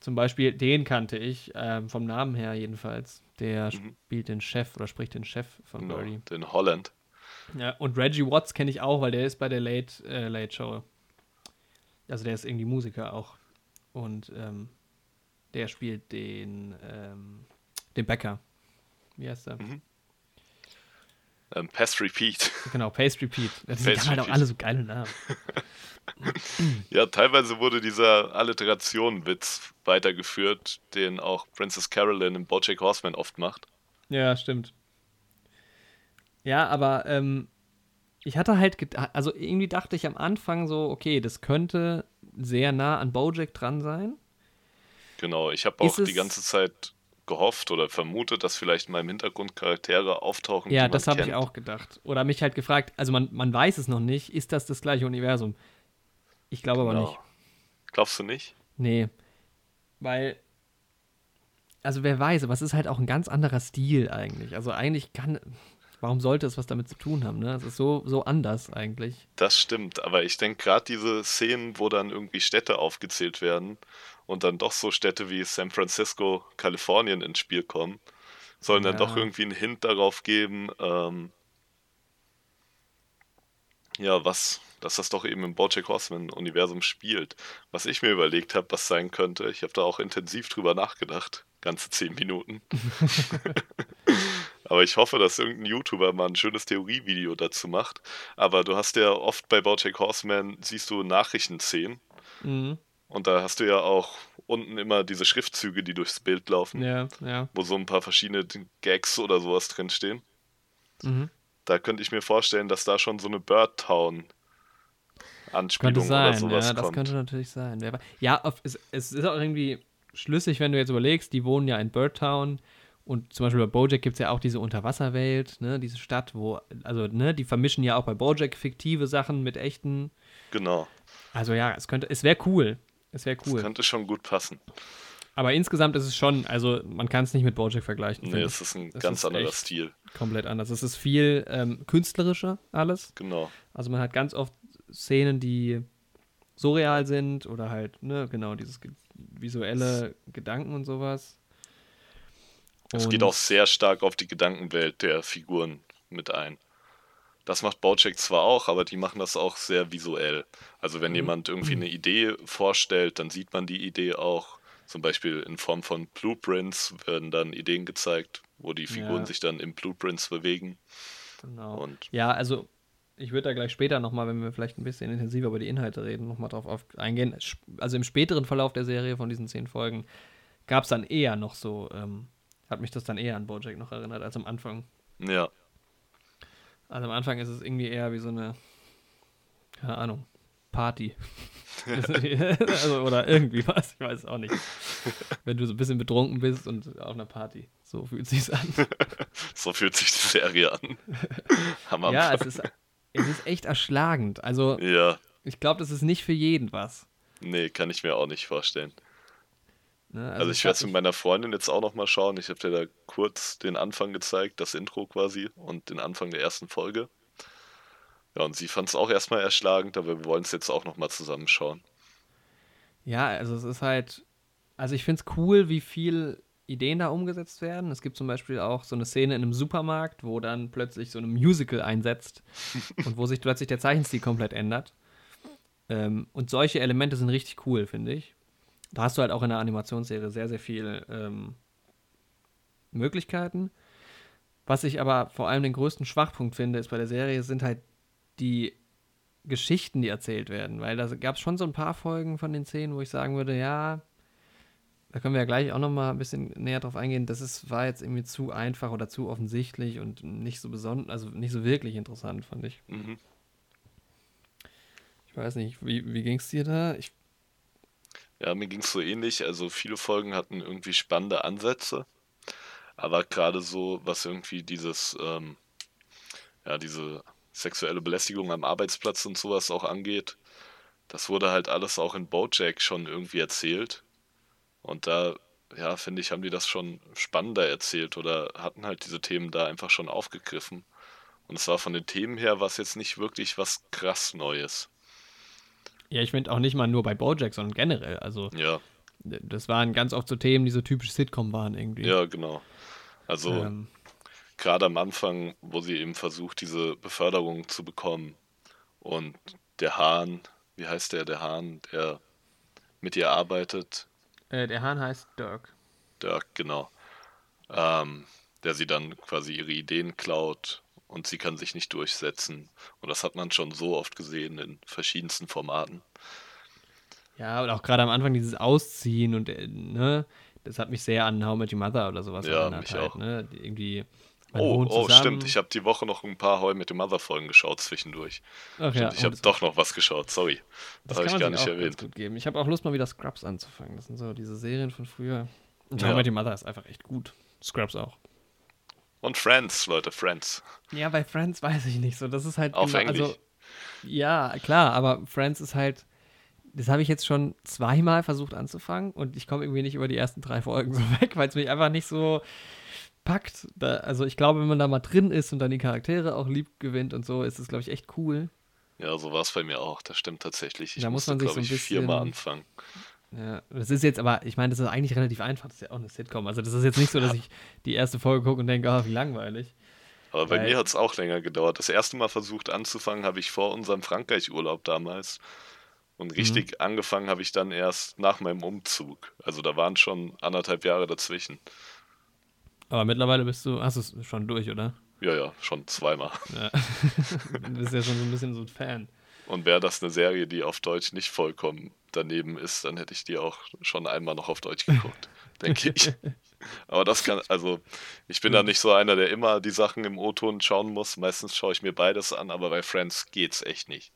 Zum Beispiel, den kannte ich, ähm, vom Namen her jedenfalls. Der mhm. spielt den Chef oder spricht den Chef von genau, Birdie. Den Holland. Ja, und Reggie Watts kenne ich auch, weil der ist bei der Late, äh, Late Show. Also der ist irgendwie Musiker auch. Und ähm, der spielt den, ähm, den Bäcker. Wie heißt der? Mhm. Ähm, Pass Repeat. Genau, Pace Repeat. Die haben halt auch alle so geile Namen. ja, teilweise wurde dieser Alliteration-Witz weitergeführt, den auch Princess Carolyn in Bojack Horseman oft macht. Ja, stimmt. Ja, aber ähm, ich hatte halt, also irgendwie dachte ich am Anfang so, okay, das könnte sehr nah an Bojack dran sein. Genau, ich habe auch die ganze Zeit gehofft oder vermutet, dass vielleicht in meinem Hintergrund Charaktere auftauchen. Ja, das habe ich auch gedacht. Oder mich halt gefragt, also man, man weiß es noch nicht, ist das das gleiche Universum? Ich glaube genau. aber nicht. Glaubst du nicht? Nee. Weil, also wer weiß, aber es ist halt auch ein ganz anderer Stil eigentlich. Also eigentlich kann, warum sollte es was damit zu tun haben? Ne? Es ist so, so anders eigentlich. Das stimmt, aber ich denke gerade diese Szenen, wo dann irgendwie Städte aufgezählt werden und dann doch so Städte wie San Francisco, Kalifornien ins Spiel kommen, sollen ja. dann doch irgendwie einen Hint darauf geben, ähm, ja, was, dass das doch eben im Bojack Horseman-Universum spielt. Was ich mir überlegt habe, was sein könnte, ich habe da auch intensiv drüber nachgedacht, ganze zehn Minuten. Aber ich hoffe, dass irgendein YouTuber mal ein schönes Theorievideo dazu macht. Aber du hast ja oft bei Bojack Horseman, siehst du Nachrichtenszenen. Mhm. Und da hast du ja auch unten immer diese Schriftzüge, die durchs Bild laufen. Ja, ja. Wo so ein paar verschiedene Gags oder sowas drinstehen. Mhm. Da könnte ich mir vorstellen, dass da schon so eine Bird Town Anspielung sein, oder sowas ja, das kommt. könnte natürlich sein. Ja, es, es ist auch irgendwie schlüssig, wenn du jetzt überlegst, die wohnen ja in Birdtown und zum Beispiel bei Bojack gibt es ja auch diese Unterwasserwelt, ne, diese Stadt, wo, also, ne, die vermischen ja auch bei Bojack fiktive Sachen mit echten. Genau. Also ja, es könnte, es wäre cool. Es wäre cool. Das könnte schon gut passen. Aber insgesamt ist es schon, also man kann es nicht mit Bojack vergleichen. Nee, es ist ein es ganz ist anderer Stil. Komplett anders. Es ist viel ähm, künstlerischer alles. Genau. Also man hat ganz oft Szenen, die surreal sind oder halt, ne, genau, dieses visuelle Gedanken und sowas. Es geht auch sehr stark auf die Gedankenwelt der Figuren mit ein. Das macht Bojack zwar auch, aber die machen das auch sehr visuell. Also wenn mhm. jemand irgendwie eine Idee vorstellt, dann sieht man die Idee auch. Zum Beispiel in Form von Blueprints werden dann Ideen gezeigt, wo die Figuren ja. sich dann in Blueprints bewegen. Genau. Und ja, also ich würde da gleich später nochmal, wenn wir vielleicht ein bisschen intensiver über die Inhalte reden, nochmal drauf eingehen. Also im späteren Verlauf der Serie von diesen zehn Folgen gab es dann eher noch so, ähm, hat mich das dann eher an Bojack noch erinnert als am Anfang. Ja. Also am Anfang ist es irgendwie eher wie so eine, keine Ahnung, Party. also, oder irgendwie was, ich weiß es auch nicht. Wenn du so ein bisschen betrunken bist und auf einer Party. So fühlt sich an. so fühlt sich die Serie an. Hammer. Ja, es ist, es ist echt erschlagend. Also, ja. ich glaube, das ist nicht für jeden was. Nee, kann ich mir auch nicht vorstellen. Ne, also, also, ich werde es mit meiner Freundin jetzt auch nochmal schauen. Ich habe dir da kurz den Anfang gezeigt, das Intro quasi und den Anfang der ersten Folge. Ja, und sie fand es auch erstmal erschlagend, aber wir wollen es jetzt auch nochmal zusammenschauen. Ja, also es ist halt, also ich finde es cool, wie viel Ideen da umgesetzt werden. Es gibt zum Beispiel auch so eine Szene in einem Supermarkt, wo dann plötzlich so ein Musical einsetzt und wo sich plötzlich der Zeichenstil komplett ändert. Ähm, und solche Elemente sind richtig cool, finde ich da hast du halt auch in der Animationsserie sehr, sehr viele ähm, Möglichkeiten. Was ich aber vor allem den größten Schwachpunkt finde, ist bei der Serie, sind halt die Geschichten, die erzählt werden. Weil da gab es schon so ein paar Folgen von den Szenen, wo ich sagen würde, ja, da können wir ja gleich auch nochmal ein bisschen näher drauf eingehen. Das ist, war jetzt irgendwie zu einfach oder zu offensichtlich und nicht so besonders, also nicht so wirklich interessant, fand ich. Mhm. Ich weiß nicht, wie, wie ging es dir da? Ich ja, mir ging es so ähnlich. Also viele Folgen hatten irgendwie spannende Ansätze, aber gerade so, was irgendwie dieses, ähm, ja, diese sexuelle Belästigung am Arbeitsplatz und sowas auch angeht, das wurde halt alles auch in Bojack schon irgendwie erzählt. Und da, ja, finde ich, haben die das schon spannender erzählt oder hatten halt diese Themen da einfach schon aufgegriffen. Und es war von den Themen her was jetzt nicht wirklich was krass Neues. Ja, ich finde auch nicht mal nur bei Bojack, sondern generell. Also, ja. das waren ganz oft so Themen, die so typisch Sitcom waren irgendwie. Ja, genau. Also, ähm. gerade am Anfang, wo sie eben versucht, diese Beförderung zu bekommen und der Hahn, wie heißt der, der Hahn, der mit ihr arbeitet? Äh, der Hahn heißt Dirk. Dirk, genau. Ähm, der sie dann quasi ihre Ideen klaut und sie kann sich nicht durchsetzen. Und das hat man schon so oft gesehen in verschiedensten Formaten. Ja, und auch gerade am Anfang dieses Ausziehen und, äh, ne, das hat mich sehr an How Met Your Mother oder sowas ja, erinnert. Mich halt, auch. Ne? Irgendwie. Oh, oh stimmt. Ich habe die Woche noch ein paar How Met Your Mother Folgen geschaut zwischendurch. Ach, ja. Ich habe doch noch was geschaut, sorry. Das, das habe ich gar nicht erwähnt. Ich habe auch Lust, mal wieder Scrubs anzufangen. Das sind so diese Serien von früher. Und ja. How Met Your Mother ist einfach echt gut. Scrubs auch. Und Friends, Leute, Friends. Ja, bei Friends weiß ich nicht so. Das ist halt. Auf immer, Englisch. Also, ja, klar, aber Friends ist halt. Das habe ich jetzt schon zweimal versucht anzufangen und ich komme irgendwie nicht über die ersten drei Folgen so weg, weil es mich einfach nicht so packt. Da, also ich glaube, wenn man da mal drin ist und dann die Charaktere auch lieb gewinnt und so, ist es, glaube ich, echt cool. Ja, so war es bei mir auch. Das stimmt tatsächlich. Ich da muss man sich glaube so ein ich, viermal anfangen. Ja, das ist jetzt aber, ich meine, das ist eigentlich relativ einfach. Das ist ja auch eine Sitcom. Also, das ist jetzt nicht so, dass ich die erste Folge gucke und denke, oh, wie langweilig. Aber bei Weil, mir hat es auch länger gedauert. Das erste Mal versucht anzufangen, habe ich vor unserem Frankreich-Urlaub damals. Und richtig mhm. angefangen habe ich dann erst nach meinem Umzug. Also, da waren schon anderthalb Jahre dazwischen. Aber mittlerweile bist du, hast du es schon durch, oder? Ja, ja, schon zweimal. Ja. du bist ja schon so ein bisschen so ein Fan. Und wäre das eine Serie, die auf Deutsch nicht vollkommen daneben ist, dann hätte ich die auch schon einmal noch auf Deutsch geguckt, denke ich. Aber das kann, also ich bin da nicht so einer, der immer die Sachen im O-Ton schauen muss. Meistens schaue ich mir beides an, aber bei Friends geht's echt nicht.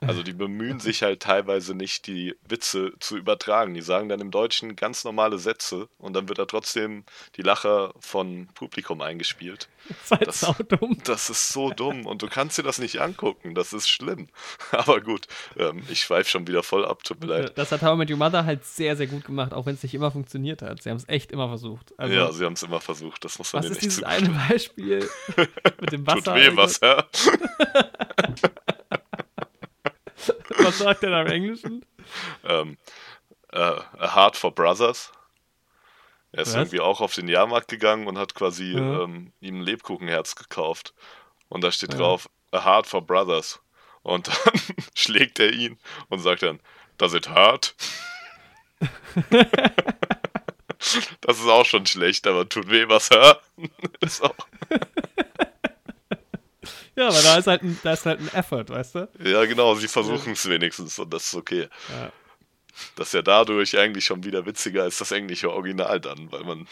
Also die bemühen sich halt teilweise nicht, die Witze zu übertragen. Die sagen dann im Deutschen ganz normale Sätze und dann wird da trotzdem die Lacher von Publikum eingespielt. Das, das, dumm. das ist so dumm und du kannst dir das nicht angucken. Das ist schlimm. Aber gut, ähm, ich schweife schon wieder voll ab, tut mir leid. Das hat How Met Your Mother halt sehr, sehr gut gemacht, auch wenn es nicht immer funktioniert hat. Sie haben es echt immer versucht. Also, ja, sie haben es immer versucht. Das muss man was ist dieses eine Beispiel mit dem Wasser? Tut weh, was, ja? Was sagt er da im Englischen? Ähm, äh, A Heart for Brothers. Er ist Was? irgendwie auch auf den Jahrmarkt gegangen und hat quasi Ja. ähm, ihm ein Lebkuchenherz gekauft. Und da steht Ja. drauf, A Heart for Brothers. Und dann schlägt er ihn und sagt dann, Does it hurt? das ist auch schon schlecht, aber tut weh was hört. ist auch, Ja, aber da ist halt ein, da ist halt ein Effort, weißt du? ja, genau, sie versuchen es wenigstens und das ist okay. Ja. Das ist ja dadurch eigentlich schon wieder witziger als das englische Original dann, weil man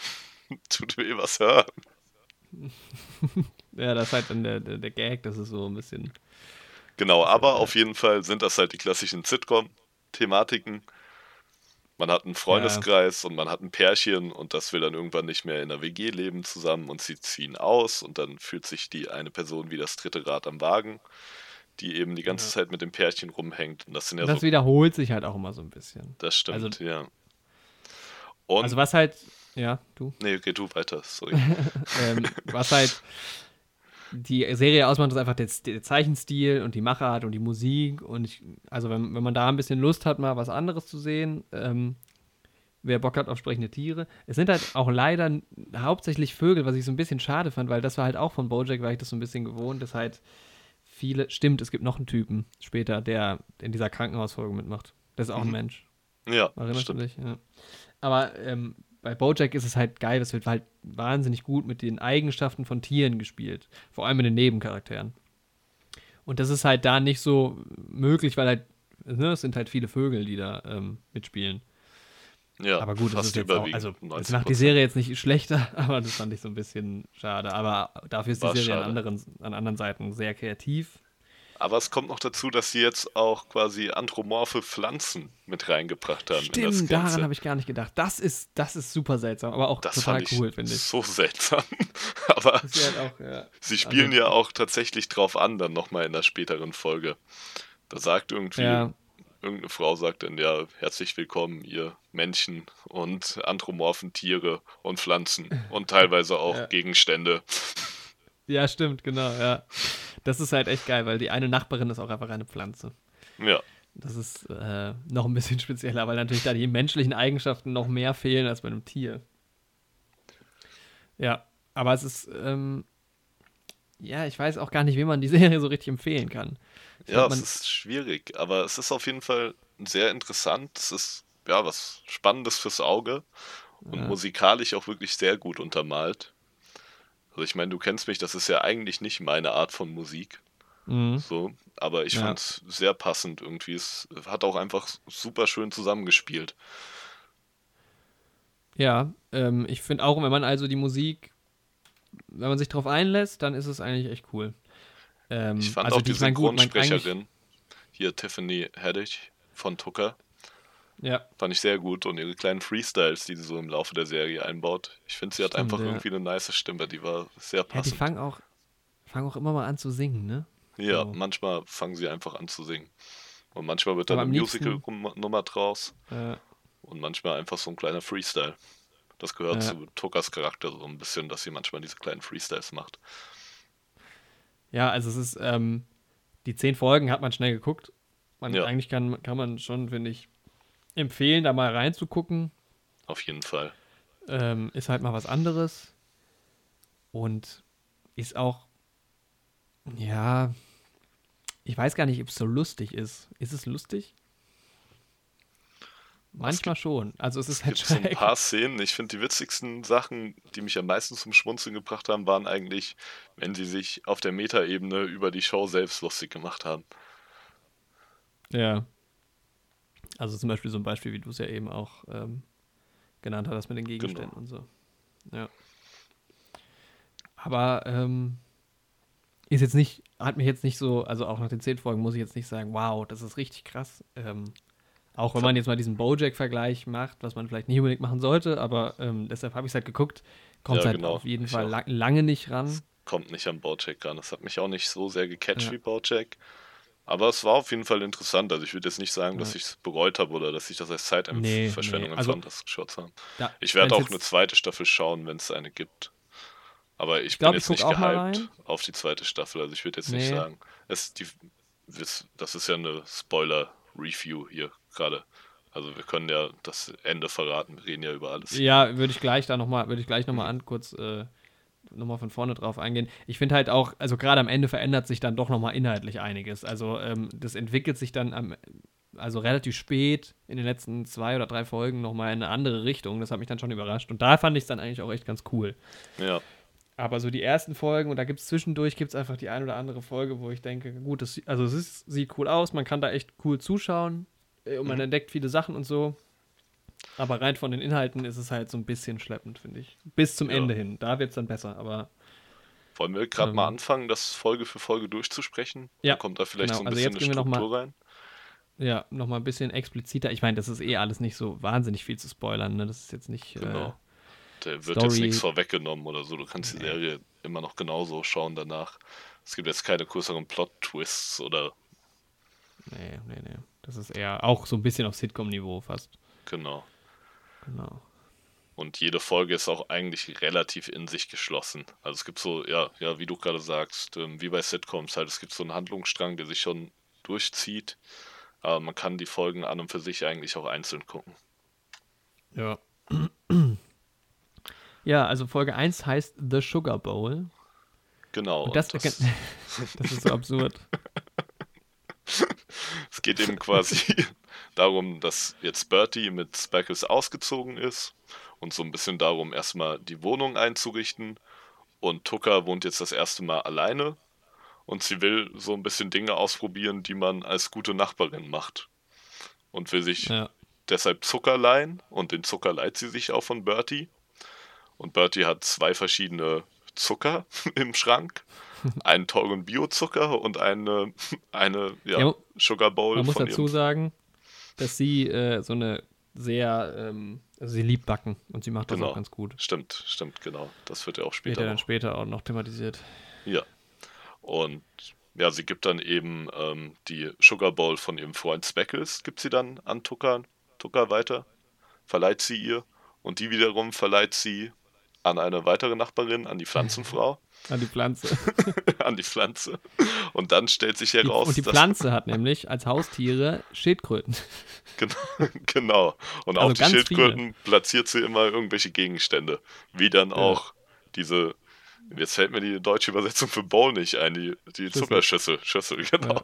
tut weh was hört. Ja, das ist halt dann der, der, der Gag, das ist so ein bisschen. Genau, aber auf jeden Fall sind das halt die klassischen Sitcom-Thematiken. Man hat einen Freundeskreis und man hat ein Pärchen und das will dann irgendwann nicht mehr in der WG leben zusammen und sie ziehen aus und dann fühlt sich die eine Person wie das dritte Rad am Wagen, die eben die ganze Ja. Zeit mit dem Pärchen rumhängt. Und das sind ja das so, wiederholt sich halt auch immer so ein bisschen. das stimmt, also- ja. Und, Also was halt, ja, du, nee, okay, du weiter, sorry. ähm, was halt die Serie ausmacht, ist einfach der, der Zeichenstil und die Machart und die Musik. Und ich, also wenn, wenn man da ein bisschen Lust hat, mal was anderes zu sehen, ähm, wer Bock hat auf sprechende Tiere. Es sind halt auch leider hauptsächlich Vögel, was ich so ein bisschen schade fand, weil das war halt auch von Bojack, war ich das so ein bisschen gewohnt, dass halt viele, stimmt, es gibt noch einen Typen später, der in dieser Krankenhausfolge mitmacht. Das ist auch ein Mhm. Mensch. Ja, Erinnerst stimmt. du dich? Ja. Aber ähm, bei Bojack ist es halt geil, das wird halt wahnsinnig gut mit den Eigenschaften von Tieren gespielt. Vor allem mit den Nebencharakteren. Und das ist halt da nicht so möglich, weil halt, ne, es sind halt viele Vögel, die da ähm, mitspielen. Ja, aber gut, das ist jetzt auch, also das 90%. macht die Serie jetzt nicht schlechter, aber das fand ich so ein bisschen schade. Aber dafür ist die War Serie an anderen, an anderen Seiten sehr kreativ. Aber es kommt noch dazu, dass sie jetzt auch quasi anthropomorphe Pflanzen mit reingebracht haben. in das Stimmt, daran habe ich gar nicht gedacht. Das ist, das ist super seltsam, aber auch Das total cool, finde ich. so seltsam. Aber halt auch, ja. sie spielen also- ja auch tatsächlich drauf an, dann nochmal in der späteren Folge. Da sagt irgendwie, Ja, irgendeine Frau sagt dann, ja, herzlich willkommen, ihr Menschen und anthropomorphen Tiere und Pflanzen und teilweise auch Ja. Gegenstände. Ja, stimmt, genau, ja. Das ist halt echt geil, weil die eine Nachbarin ist auch einfach eine Pflanze. Ja, Das ist äh, noch ein bisschen spezieller, weil natürlich da die menschlichen Eigenschaften noch mehr fehlen als bei einem Tier. Ja, aber es ist, ähm, ja, ich weiß auch gar nicht, wie man die Serie so richtig empfehlen kann. Ich ja, glaub, es ist schwierig, aber es ist auf jeden Fall sehr interessant. Es ist ja was Spannendes fürs Auge und Ja. musikalisch auch wirklich sehr gut untermalt. Also ich meine, du kennst mich, das ist ja eigentlich nicht meine Art von Musik, Mhm. so, aber ich Ja. fand es sehr passend irgendwie. Es hat auch einfach super schön zusammengespielt. Ja, ähm, ich finde auch, wenn man also die Musik, wenn man sich drauf einlässt, dann ist es eigentlich echt cool. Ähm, Ich fand also auch die Synchronsprecherin, hier Tiffany Haddish von Tucker, Ja, fand ich sehr gut und ihre kleinen Freestyles, die sie so im Laufe der Serie einbaut. Ich finde, sie hat Stimmt, einfach ja. irgendwie eine nice Stimme, die war sehr ja die passend. fangen auch, fangen auch immer mal an zu singen, ne? Ja, So. manchmal fangen sie einfach an zu singen. Und manchmal wird dann eine Musical-Nummer draus Äh, und manchmal einfach so ein kleiner Freestyle. Das gehört Ja. zu Tuckers Charakter so ein bisschen, dass sie manchmal diese kleinen Freestyles macht. Ja, also es ist, ähm, die zehn Folgen hat man schnell geguckt. Man, Ja. Eigentlich kann, kann man schon, finde ich, empfehlen, da mal reinzugucken. Auf jeden Fall. Ähm, ist halt mal was anderes. Und ist auch, ja, ich weiß gar nicht, ob es so lustig ist. Ist es lustig? Manchmal schon. Also es ist Es halt gibt so ein paar Szenen. Ich finde, die witzigsten Sachen, die mich am meisten zum Schmunzeln gebracht haben, waren eigentlich, wenn sie sich auf der Metaebene über die Show selbst lustig gemacht haben. Ja. Also zum Beispiel so ein Beispiel, wie du es ja eben auch ähm, genannt hattest mit den Gegenständen Genau. und so. Ja. Aber ähm, ist jetzt nicht, hat mich jetzt nicht so, also auch nach den zehn Folgen muss ich jetzt nicht sagen, wow, das ist richtig krass. Ähm, auch wenn man jetzt mal diesen Bojack-Vergleich macht, was man vielleicht nicht unbedingt machen sollte, aber ähm, deshalb habe ich es halt geguckt, kommt Ja, halt genau, auf jeden ich Fall lang, lange nicht ran. Kommt nicht an Bojack ran. Das hat mich auch nicht so sehr gecatcht Ja. wie Bojack. Aber es war auf jeden Fall interessant. Also ich würde jetzt nicht sagen, dass Ja. ich es bereut habe oder dass ich das als Zeitverschwendung Nee, nee. Also, empfand, das geschaut zu haben. Da, Ich werde auch eine zweite Staffel schauen, wenn es eine gibt. Aber ich, glaub, bin ich jetzt nicht gehypt auf die zweite Staffel. Also ich würde jetzt nicht Nee. sagen. Es, die das ist ja eine Spoiler-Review hier gerade. Also wir können ja das Ende verraten, wir reden ja über alles. Ja, würde ich gleich da nochmal, würde ich gleich nochmal an kurz äh, nochmal von vorne drauf eingehen. Ich finde halt auch, also gerade am Ende verändert sich dann doch nochmal inhaltlich einiges. Also ähm, das entwickelt sich dann am, also relativ spät in den letzten zwei oder drei Folgen nochmal in eine andere Richtung. Das hat mich dann schon überrascht. Und da fand ich es dann eigentlich auch echt ganz cool. Ja. Aber so die ersten Folgen, und da gibt es zwischendurch gibt's einfach die ein oder andere Folge, wo ich denke, gut, das, also es ist, sieht cool aus, man kann da echt cool zuschauen äh, und man mhm. entdeckt viele Sachen und so. Aber rein von den Inhalten ist es halt so ein bisschen schleppend, finde ich. Bis zum ja. Ende hin. Da wird es dann besser, aber. Wollen wir gerade ähm, mal anfangen, das Folge für Folge durchzusprechen? Ja. Dann kommt da vielleicht genau. so ein also bisschen jetzt eine Struktur mal, rein. Ja, nochmal ein bisschen expliziter. Ich meine, das ist eh alles nicht so wahnsinnig viel zu spoilern. Ne? Das ist jetzt nicht. Äh, genau. Äh, da wird Story. jetzt nichts vorweggenommen oder so. Du kannst die Serie immer noch genauso schauen danach. Es gibt jetzt keine größeren Plot-Twists oder. Nee, nee, nee. Das ist eher auch so ein bisschen auf Sitcom-Niveau fast. Genau. Genau. Und jede Folge ist auch eigentlich relativ in sich geschlossen. Also es gibt so, ja, ja, wie du gerade sagst, ähm, wie bei Sitcoms halt, es gibt so einen Handlungsstrang, der sich schon durchzieht. Aber man kann die Folgen an und für sich eigentlich auch einzeln gucken. Ja. Ja, also Folge 1 heißt The Sugar Bowl. Genau. Und das, das, das ist so absurd. es geht eben quasi darum, dass jetzt Bertie mit Speckles ausgezogen ist und so ein bisschen darum, erstmal die Wohnung einzurichten. Und Tucker wohnt jetzt das erste Mal alleine und sie will so ein bisschen Dinge ausprobieren, die man als gute Nachbarin macht. Und will sich ja. deshalb Zucker leihen und den Zucker leiht sie sich auch von Bertie. Und Bertie hat zwei verschiedene Zucker im Schrank. Einen teuren Biozucker und eine, eine ja, ja, Sugar Bowl. Man muss dazu sagen, dass sie äh, so eine sehr, ähm, also sie liebt Backen und sie macht das genau. auch ganz gut. Stimmt, stimmt, genau. Das wird ja auch später. Wird ja dann später auch noch thematisiert. Ja. Und ja, sie gibt dann eben ähm, die Sugar Bowl von ihrem Freund Speckles, gibt sie dann an Tucker, Tucker weiter, verleiht sie ihr und die wiederum verleiht sie an eine weitere Nachbarin, an die Pflanzenfrau. An die Pflanze. an die Pflanze. Und dann stellt sich heraus. Die, und die Pflanze hat nämlich als Haustiere Schildkröten. Genau. genau. Und also auf die Schildkröten viele. platziert sie immer irgendwelche Gegenstände. Wie dann ja. auch diese. Jetzt fällt mir die deutsche Übersetzung für Bowl nicht ein, die, die Zuckerschüssel. Schüssel, genau. Ja.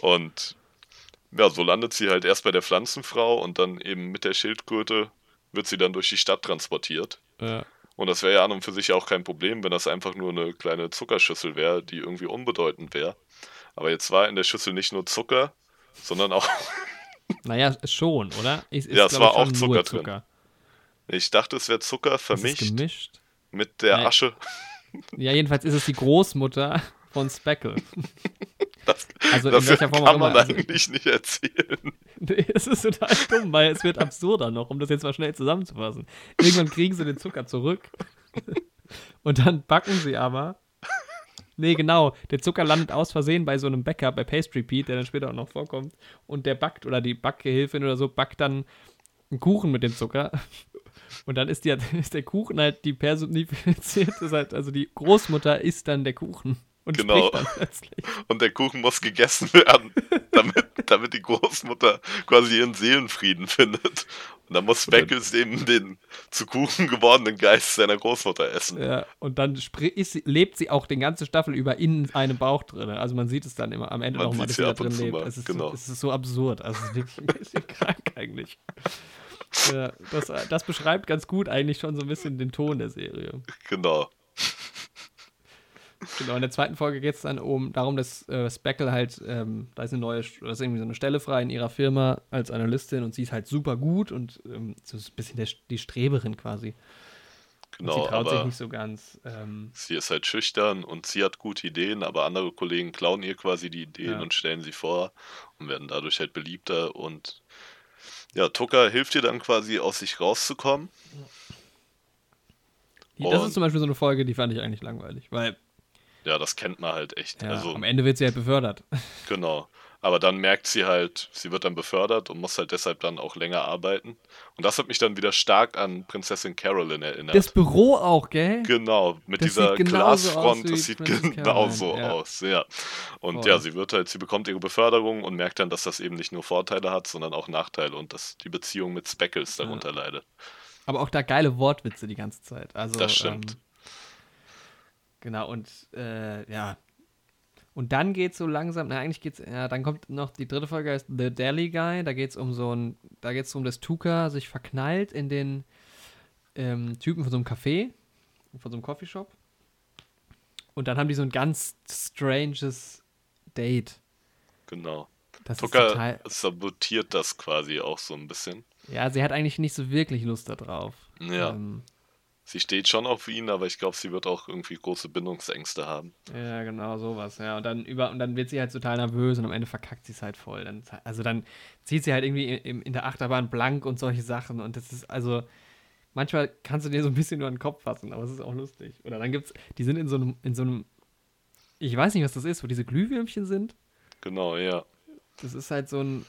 Und ja, so landet sie halt erst bei der Pflanzenfrau und dann eben mit der Schildkröte wird sie dann durch die Stadt transportiert. Ja. Und das wäre ja an und für sich auch kein Problem, wenn das einfach nur eine kleine Zuckerschüssel wäre, die irgendwie unbedeutend wäre. Aber jetzt war in der Schüssel nicht nur Zucker, sondern auch. naja, schon, oder? Ist, ist, ja, es war auch Zucker, Zucker, drin. Ich dachte, es wäre Zucker vermischt. gemischt? Mit der Nein. Asche. Ja, jedenfalls ist es die Großmutter von Speckle. Das, also in welcher Form kann man also, eigentlich nicht erzählen. Nee, es ist total dumm, weil es wird absurder noch, um das jetzt mal schnell zusammenzufassen. Irgendwann kriegen sie den Zucker zurück und dann backen sie aber. Nee, genau. Der Zucker landet aus Versehen bei so einem Bäcker, bei Pastry Pete, der dann später auch noch vorkommt. Und der backt, oder die Backgehilfin oder so, backt dann einen Kuchen mit dem Zucker. Und dann ist, die, ist der Kuchen halt die personifizierte, halt, also die Großmutter ist dann der Kuchen. Und genau. Und der Kuchen muss gegessen werden, damit, damit die Großmutter quasi ihren Seelenfrieden findet. Und dann muss Speckles eben den zu Kuchen gewordenen Geist seiner Großmutter essen. Ja, und dann ist, lebt sie auch den ganzen Staffel über in einem Bauch drin. Also man sieht es dann immer am Ende nochmal, dass sie da drin lebt. Es ist, genau. so, es ist so absurd. Also es ist wirklich ein bisschen krank eigentlich. Ja, das, das beschreibt ganz gut eigentlich schon so ein bisschen den Ton der Serie. Genau. Genau, in der zweiten Folge geht es dann um darum, dass äh, Speckle halt, ähm, da ist eine neue, da ist irgendwie so eine Stelle frei in ihrer Firma als Analystin und sie ist halt super gut und ähm, so ein bisschen der, die Streberin quasi. Genau, und sie traut aber sich nicht so ganz. Ähm, sie ist halt schüchtern und sie hat gute Ideen, aber andere Kollegen klauen ihr quasi die Ideen ja. und stellen sie vor und werden dadurch halt beliebter und ja, Tucker hilft ihr dann quasi aus sich rauszukommen. Die, das ist zum Beispiel so eine Folge, die fand ich eigentlich langweilig, weil ja, das kennt man halt echt. Ja, also, am Ende wird sie halt befördert. Genau. Aber dann merkt sie halt, sie wird dann befördert und muss halt deshalb dann auch länger arbeiten. Und das hat mich dann wieder stark an Prinzessin Carolyn erinnert. Das Büro auch, gell? Genau, mit Das dieser Glasfront, das sieht genauso ja. aus, ja. Und Voll. ja, sie wird halt, sie bekommt ihre Beförderung und merkt dann, dass das eben nicht nur Vorteile hat, sondern auch Nachteile und dass die Beziehung mit Speckles darunter leidet. Aber auch da geile Wortwitze die ganze Zeit. Also, Das stimmt. Ähm, genau, und äh, ja. Und dann geht's so langsam, na eigentlich geht's, ja, dann kommt noch die dritte Folge, heißt The Deli Guy, da geht's um so ein, da geht's um, dass Tuka sich verknallt in den ähm, Typen von so einem Café, von so einem Coffeeshop. Und dann haben die so ein ganz stranges Date. Genau. Das ist Tucker total, sabotiert das quasi auch so ein bisschen. ja, sie hat eigentlich nicht so wirklich Lust darauf. Ja. Ähm, Sie steht schon auf ihn, aber ich glaube, sie wird auch irgendwie große Bindungsängste haben. Ja, genau, sowas, ja. Und dann über und dann wird sie halt total nervös und am Ende verkackt sie es halt voll. Dann, also dann zieht sie halt irgendwie in, in der Achterbahn blank und solche Sachen. Und das ist, also, manchmal kannst du dir so ein bisschen nur an den Kopf fassen, aber es ist auch lustig. Oder dann gibt's, die sind in so einem, in so einem, ich weiß nicht, was das ist, wo diese Glühwürmchen sind. Genau, ja. Das ist halt so ein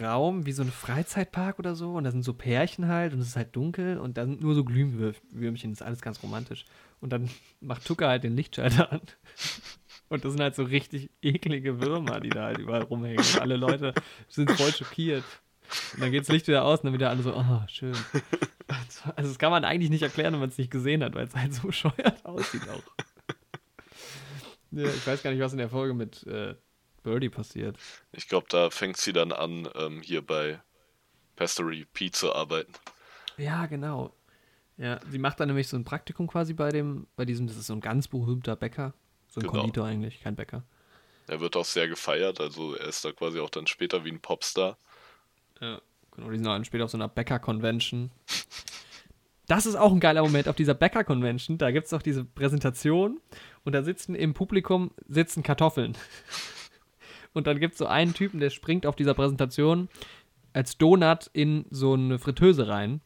Raum wie so ein Freizeitpark oder so. Und da sind so Pärchen halt und es ist halt dunkel und da sind nur so Glühwürmchen. Das ist alles ganz romantisch. Und dann macht Tucker halt den Lichtschalter an. Und das sind halt so richtig eklige Würmer, die da halt überall rumhängen. Und alle Leute sind voll schockiert. Und dann geht das Licht wieder aus und dann wieder alle so, oh, schön. Also das kann man eigentlich nicht erklären, wenn man es nicht gesehen hat, weil es halt so bescheuert aussieht auch. Ja, ich weiß gar nicht, was in der Folge mit äh, Birdie passiert. Ich glaube, da fängt sie dann an, ähm, hier bei Pastory P zu arbeiten. Ja, genau. Ja, sie macht dann nämlich so ein Praktikum quasi bei dem, bei diesem, das ist so ein ganz berühmter Bäcker. So ein Genau. Konditor eigentlich, kein Bäcker. Er wird auch sehr gefeiert, also er ist da quasi auch dann später wie ein Popstar. Ja, genau. Die sind dann später auf so einer Bäcker-Convention. Das ist auch ein geiler Moment auf dieser Bäcker-Convention. Da gibt es doch diese Präsentation und da sitzen im Publikum sitzen Kartoffeln. Und dann gibt es so einen Typen, der springt auf dieser Präsentation als Donut in so eine Fritteuse rein.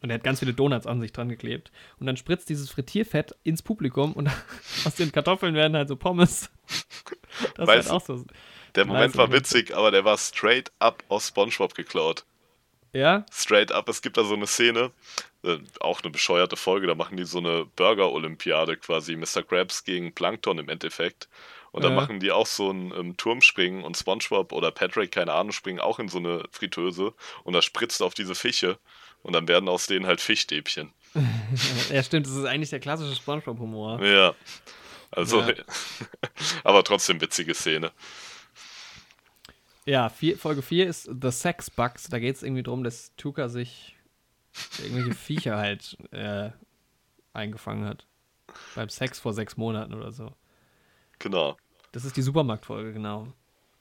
Und er hat ganz viele Donuts an sich dran geklebt. Und dann spritzt dieses Frittierfett ins Publikum und aus den Kartoffeln werden halt so Pommes. Das Weißt ist halt auch so. Der Moment war witzig, aber der war straight up aus SpongeBob geklaut. Ja? Straight up, es gibt da so eine Szene, äh, auch eine bescheuerte Folge, da machen die so eine Burger-Olympiade quasi, Mr. Krabs gegen Plankton im Endeffekt. Und da Ja. machen die auch so ein ähm, Turmspringen und SpongeBob oder Patrick, keine Ahnung, springen auch in so eine Fritteuse und da spritzt auf diese Fische und dann werden aus denen halt Fischstäbchen. Ja, stimmt. Das ist eigentlich der klassische Spongebob-Humor. Ja. Also, Ja. aber trotzdem witzige Szene. Ja, vier, Folge 4 ist The Sex Bugs. Da geht es irgendwie darum, dass Tuka sich irgendwelche Viecher halt äh, eingefangen hat. Beim Sex vor sechs Monaten oder so. Genau. Das ist die Supermarktfolge, genau.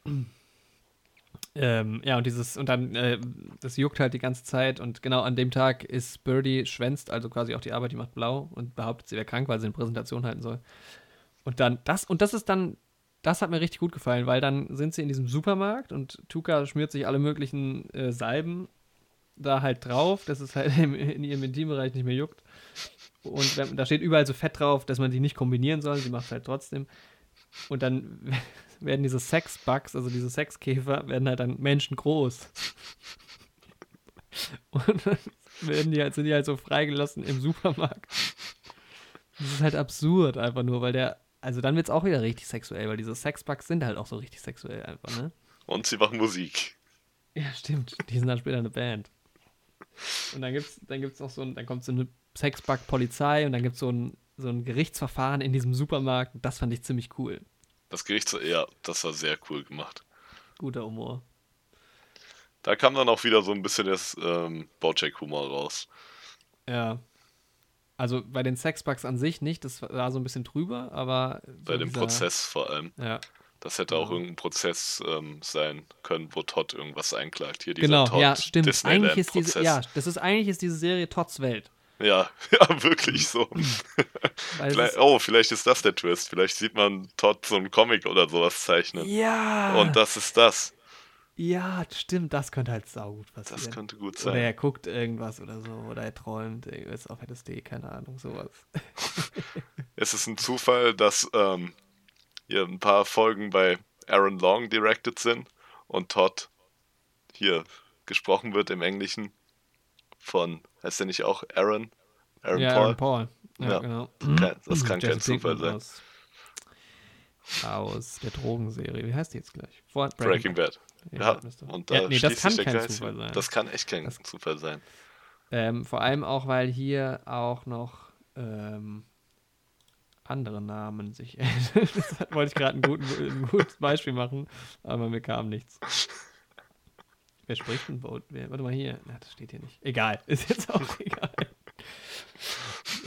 ähm, ja, und dieses, und dann, äh, das juckt halt die ganze Zeit und genau an dem Tag ist Birdie schwänzt, also quasi auch die Arbeit, die macht blau und behauptet, sie wäre krank, weil sie eine Präsentation halten soll. Und dann, das, und das ist dann, das hat mir richtig gut gefallen, weil dann sind sie in diesem Supermarkt und Tuka schmiert sich alle möglichen äh, Salben da halt drauf, dass es halt im, in ihrem Intimbereich nicht mehr juckt. Und da steht überall so Fett drauf, dass man die nicht kombinieren soll. Sie macht es halt trotzdem. Und dann werden diese Sexbugs, also diese Sexkäfer, werden halt dann menschengroß. Und dann werden die halt, sind die halt so freigelassen im Supermarkt. Das ist halt absurd einfach nur, weil der, also dann wird es auch wieder richtig sexuell, weil diese Sexbugs sind halt auch so richtig sexuell einfach, ne? Und sie machen Musik. Ja, stimmt. Die sind dann später eine Band. Und dann gibt's, dann gibt's noch so ein, dann kommt so eine Sexbug-Polizei und dann gibt's so ein, so ein Gerichtsverfahren in diesem Supermarkt. Das fand ich ziemlich cool. Das Gericht, ja, das war sehr cool gemacht. Guter Humor. Da kam dann auch wieder so ein bisschen das ähm, Bojack-Humor raus. Ja. Also bei den Sexbugs an sich nicht, das war so ein bisschen drüber, aber. So Bei dem dieser- Prozess vor allem. Ja. Das hätte auch Ja. irgendein Prozess ähm, sein können, wo Todd irgendwas einklagt. Hier dieser Genau, Todd ja, stimmt. Eigentlich ist diese, ja, das ist eigentlich ist diese Serie Todds Welt. Ja, ja, wirklich so. Vielleicht, ist, oh, vielleicht ist das der Twist. Vielleicht sieht man Todd so einen Comic oder sowas zeichnen. ja, Und das ist das. ja, stimmt, das könnte halt saugut passieren. Das könnte gut Oder sein. er guckt irgendwas oder so. Oder er träumt irgendwas auf LSD, keine Ahnung, sowas. Es ist ein Zufall, dass ähm, hier ein paar Folgen bei Aaron Long directed sind und Todd hier gesprochen wird im Englischen von, heißt der nicht auch Aaron? Aaron ja, Paul? Aaron Paul. Ja, ja. genau. Das kann kein Zufall sein. Aus, aus, der Drogenserie. Wie heißt die jetzt gleich? Vor Breaking, Breaking Bad. Bad. Ja, und da ja, nee, das kann kein Geist. Zufall sein. Das kann echt kein das, Zufall sein. Ähm, vor allem auch, weil hier auch noch ähm, andere Namen sich. das wollte ich gerade ein, ein, gutes Beispiel machen, aber mir kam nichts. Wer spricht denn Boat? Wer, warte mal hier. Na, das steht hier nicht. Egal. Ist jetzt auch egal.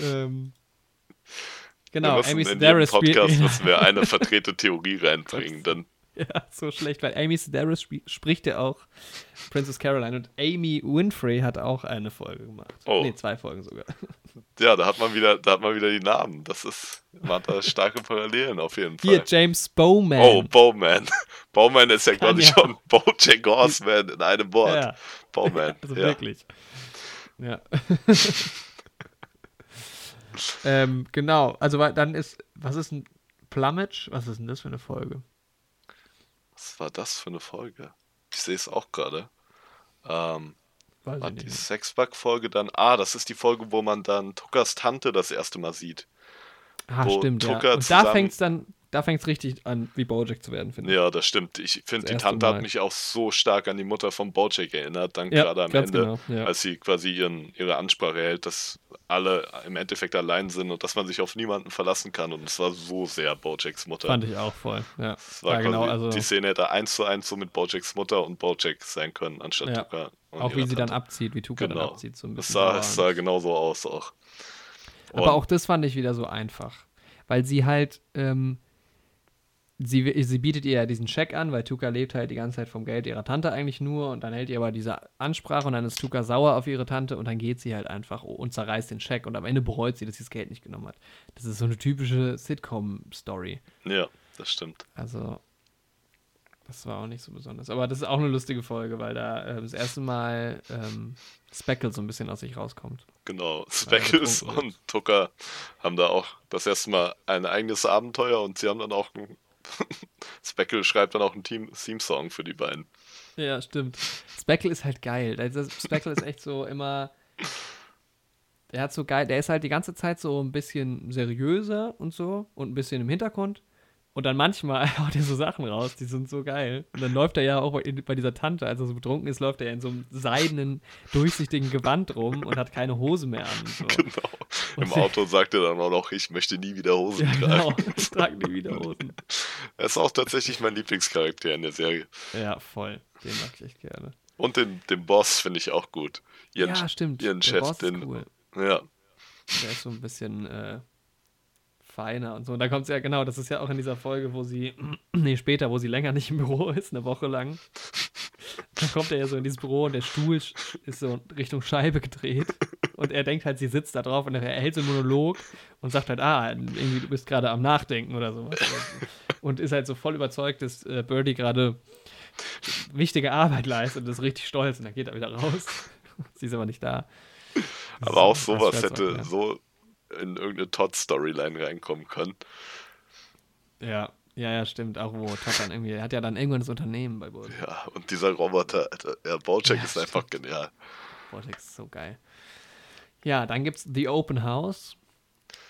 ähm, genau, wir müssen Amy in Sedaris Podcast müssen wir eine verdrehte Theorie reinbringen. Dann Ja, so schlecht, weil Amy Sedaris sp spricht ja auch Princess Caroline und Amy Winfrey hat auch eine Folge gemacht. Oh. Nee, zwei Folgen sogar. Ja, da hat man wieder, da hat man wieder die Namen. Das ist, man hat da starke Parallelen auf jeden Fall. Hier, James Bowman. Oh, Bowman. Bowman ist ja quasi ja. schon Bojack Horseman in einem Wort. Ja. Bowman. Also ja. wirklich. Ja. ähm, genau, also dann ist, was ist ein Plumage? Was ist denn das für eine Folge? Was war das für eine Folge? Ich sehe es auch gerade. Ähm, war die Sexbug-Folge dann. Ah, das ist die Folge, wo man dann Tuckers Tante das erste Mal sieht. Ah, stimmt, Tucker ja. Und da fängt es dann da fängt es richtig an, wie Bojack zu werden, finde ich. Ja, das stimmt. Ich finde, die Tante Mal. hat mich auch so stark an die Mutter von Bojack erinnert, dann ja, gerade am Ende, genau, ja. als sie quasi ihren, ihre Ansprache hält, dass alle im Endeffekt allein sind und dass man sich auf niemanden verlassen kann. Und es war so sehr Bojacks Mutter. Fand ich auch voll, ja. Es war ja, genau, also die Szene hätte eins zu eins so mit Bojacks Mutter und Bojack sein können, anstatt. Tuka. Auch wie sie Tante. dann abzieht, wie Tuka genau. dann abzieht. So ein bisschen es sah, es sah genauso aus auch. Und Aber auch das fand ich wieder so einfach. Weil sie halt, ähm, sie, sie bietet ihr ja diesen Scheck an, weil Tuka lebt halt die ganze Zeit vom Geld ihrer Tante eigentlich nur und dann hält ihr aber diese Ansprache und dann ist Tuka sauer auf ihre Tante und dann geht sie halt einfach und zerreißt den Scheck und am Ende bereut sie, dass sie das Geld nicht genommen hat. Das ist so eine typische Sitcom-Story. Ja, das stimmt. Also, das war auch nicht so besonders. Aber das ist auch eine lustige Folge, weil da äh, das erste Mal ähm, Speckle so ein bisschen aus sich rauskommt. Genau, Speckles und Tucker haben da auch das erste Mal ein eigenes Abenteuer und sie haben dann auch ein Speckle schreibt dann auch einen Theme-Song für die beiden. Ja, stimmt. Speckle ist halt geil. Speckle ist echt so immer. Der hat so geil, der ist halt die ganze Zeit so ein bisschen seriöser und so und ein bisschen im Hintergrund. Und dann manchmal haut er so Sachen raus, die sind so geil. Und dann läuft er ja auch bei dieser Tante, als er so betrunken ist, läuft er ja in so einem seidenen, durchsichtigen Gewand rum und hat keine Hose mehr an. So. Genau. Und Im Auto sagt er dann auch noch, ich möchte nie wieder Hosen ja, tragen. Genau, ich trage nie wieder Hosen. Er ist auch tatsächlich mein Lieblingscharakter in der Serie. Ja, voll. Den mag ich echt gerne. Und den, den Boss finde ich auch gut. Ihren, ja, stimmt. Ihren der Chef, Boss den. Cool. Ja. Der ist so ein bisschen äh, feiner und so. Und da kommt es ja genau, das ist ja auch in dieser Folge, wo sie, nee, später, wo sie länger nicht im Büro ist, eine Woche lang. Dann kommt er ja so in dieses Büro und der Stuhl ist so Richtung Scheibe gedreht. Und er denkt halt, sie sitzt da drauf und er hält so einen Monolog und sagt halt, ah, irgendwie du bist gerade am Nachdenken oder sowas. Und ist halt so voll überzeugt, dass äh, Birdie gerade wichtige Arbeit leistet und ist richtig stolz und dann geht er wieder raus. sie ist aber nicht da. aber auch sowas hätte so in irgendeine Todd-Storyline reinkommen können. Ja, ja, ja, stimmt. Auch wo Todd dann irgendwie, er hat ja dann irgendwann das Unternehmen bei Bojack. Ja, und dieser Roboter, Alter, ja, Bojack ja, ist stimmt. einfach genial. Bojack ist so geil. Ja, dann gibt's The Open House.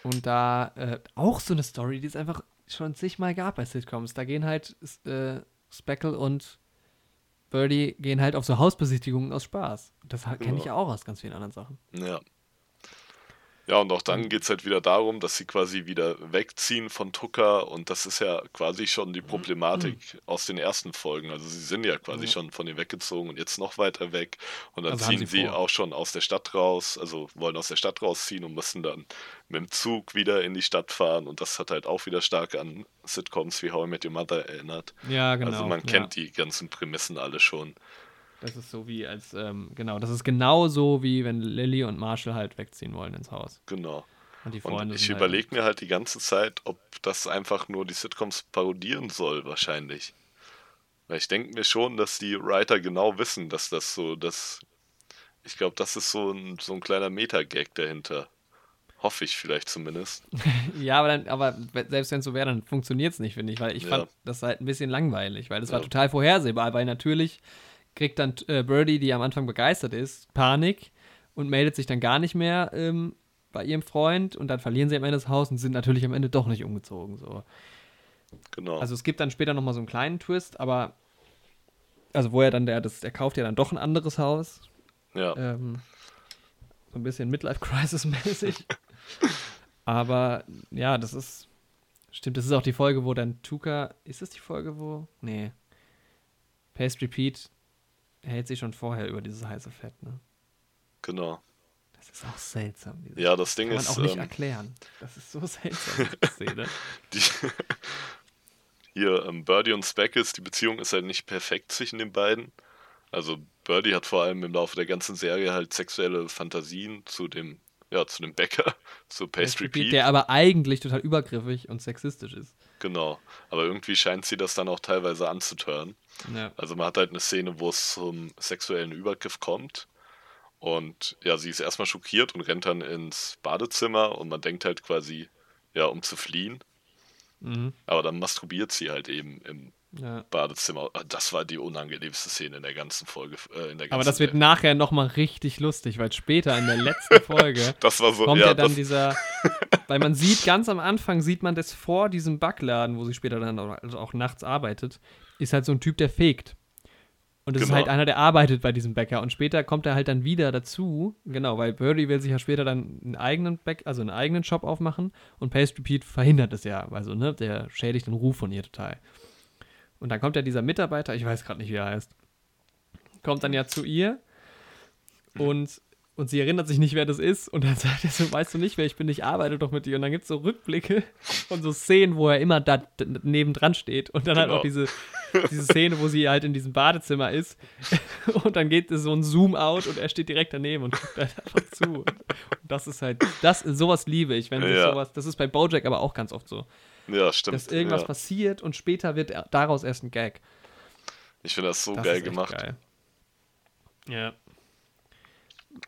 Und da äh, auch so eine Story, die es einfach schon zigmal gab bei Sitcoms. Da gehen halt äh, Speckle und Birdie gehen halt auf so Hausbesichtigungen aus Spaß. Das kenne ich ja auch aus ganz vielen anderen Sachen. Ja. Ja, und auch dann geht es halt wieder darum, dass sie quasi wieder wegziehen von Tucker und das ist ja quasi schon die Problematik mhm. aus den ersten Folgen. Also sie sind ja quasi ja. schon von ihr weggezogen und jetzt noch weiter weg und dann also ziehen sie, sie auch schon aus der Stadt raus, also wollen aus der Stadt rausziehen und müssen dann mit dem Zug wieder in die Stadt fahren und das hat halt auch wieder stark an Sitcoms wie How I Met Your Mother erinnert. Ja, genau. Also man kennt ja. die ganzen Prämissen alle schon. Das ist so wie als, ähm, genau, das ist genau so wie wenn Lilly und Marshall halt wegziehen wollen ins Haus. Genau. Und, die Freunde und ich überlege halt mir halt die ganze Zeit, ob das einfach nur die Sitcoms parodieren soll, wahrscheinlich. Weil ich denke mir schon, dass die Writer genau wissen, dass das so, dass. Ich glaube, das ist so ein, so ein kleiner Meta-Gag dahinter. Hoffe ich vielleicht zumindest. ja, aber, dann, aber selbst wenn es so wäre, dann funktioniert es nicht, finde ich, weil ich ja. fand das halt ein bisschen langweilig, weil das ja. war total vorhersehbar, weil natürlich kriegt dann äh, Birdie, die am Anfang begeistert ist, Panik und meldet sich dann gar nicht mehr ähm, bei ihrem Freund und dann verlieren sie am Ende das Haus und sind natürlich am Ende doch nicht umgezogen. So. Genau. Also es gibt dann später nochmal so einen kleinen Twist, aber also wo er dann, der, das, der kauft ja dann doch ein anderes Haus. Ja. Ähm, so ein bisschen Midlife-Crisis-mäßig. Aber ja, das ist. Stimmt, das ist auch die Folge, wo dann Tuka. Ist das die Folge, wo. Nee. Paste Repeat hält sich schon vorher über dieses heiße Fett, ne? Genau. Das ist auch seltsam. Ja, das Ding kann ist. Kann man auch nicht ähm, erklären. Das ist so seltsam, diese Szene. die, hier, ähm, Birdie und Speckles, die Beziehung ist halt nicht perfekt zwischen den beiden. Also Birdie hat vor allem im Laufe der ganzen Serie halt sexuelle Fantasien zu dem, ja, zu dem Bäcker, zu Pastry Pete. Der aber eigentlich total übergriffig und sexistisch ist. Genau, aber irgendwie scheint sie das dann auch teilweise anzutören. Ja. Also man hat halt eine Szene, wo es zum sexuellen Übergriff kommt. Und ja, sie ist erstmal schockiert und rennt dann ins Badezimmer und man denkt halt quasi, ja, um zu fliehen. Mhm. Aber dann masturbiert sie halt eben im ja. Badezimmer. Ah, das war die unangenehmste Szene in der ganzen Folge. Äh, in der ganzen Aber das wird Welt. nachher nochmal richtig lustig, weil später in der letzten Folge so, kommt ja, ja dann dieser. weil man sieht, ganz am Anfang sieht man das vor diesem Backladen, wo sie später dann auch, also auch nachts arbeitet, ist halt so ein Typ, der fegt. Und das genau. ist halt einer, der arbeitet bei diesem Bäcker. Und später kommt er halt dann wieder dazu. Genau, weil Birdie will sich ja später dann einen eigenen Bäck, also einen eigenen Shop aufmachen. Und Pastry Pete verhindert es ja. Also, ne, der schädigt den Ruf von ihr total. Und dann kommt ja dieser Mitarbeiter, ich weiß gerade nicht, wie er heißt, kommt dann ja zu ihr und, und sie erinnert sich nicht, wer das ist. Und dann sagt er so, weißt du nicht, wer ich bin, ich arbeite doch mit dir. Und dann gibt es so Rückblicke und so Szenen, wo er immer da nebendran steht. Und dann genau. halt auch diese, diese Szene, wo sie halt in diesem Badezimmer ist. Und dann geht so ein Zoom-out und er steht direkt daneben und guckt halt einfach zu. Und das ist halt, das, sowas liebe ich, wenn ja. sowas, das ist bei Bojack aber auch ganz oft so. Ja, stimmt. Dass irgendwas ja. passiert und später wird daraus erst ein Gag. Ich finde das so das geil gemacht. Geil. Ja.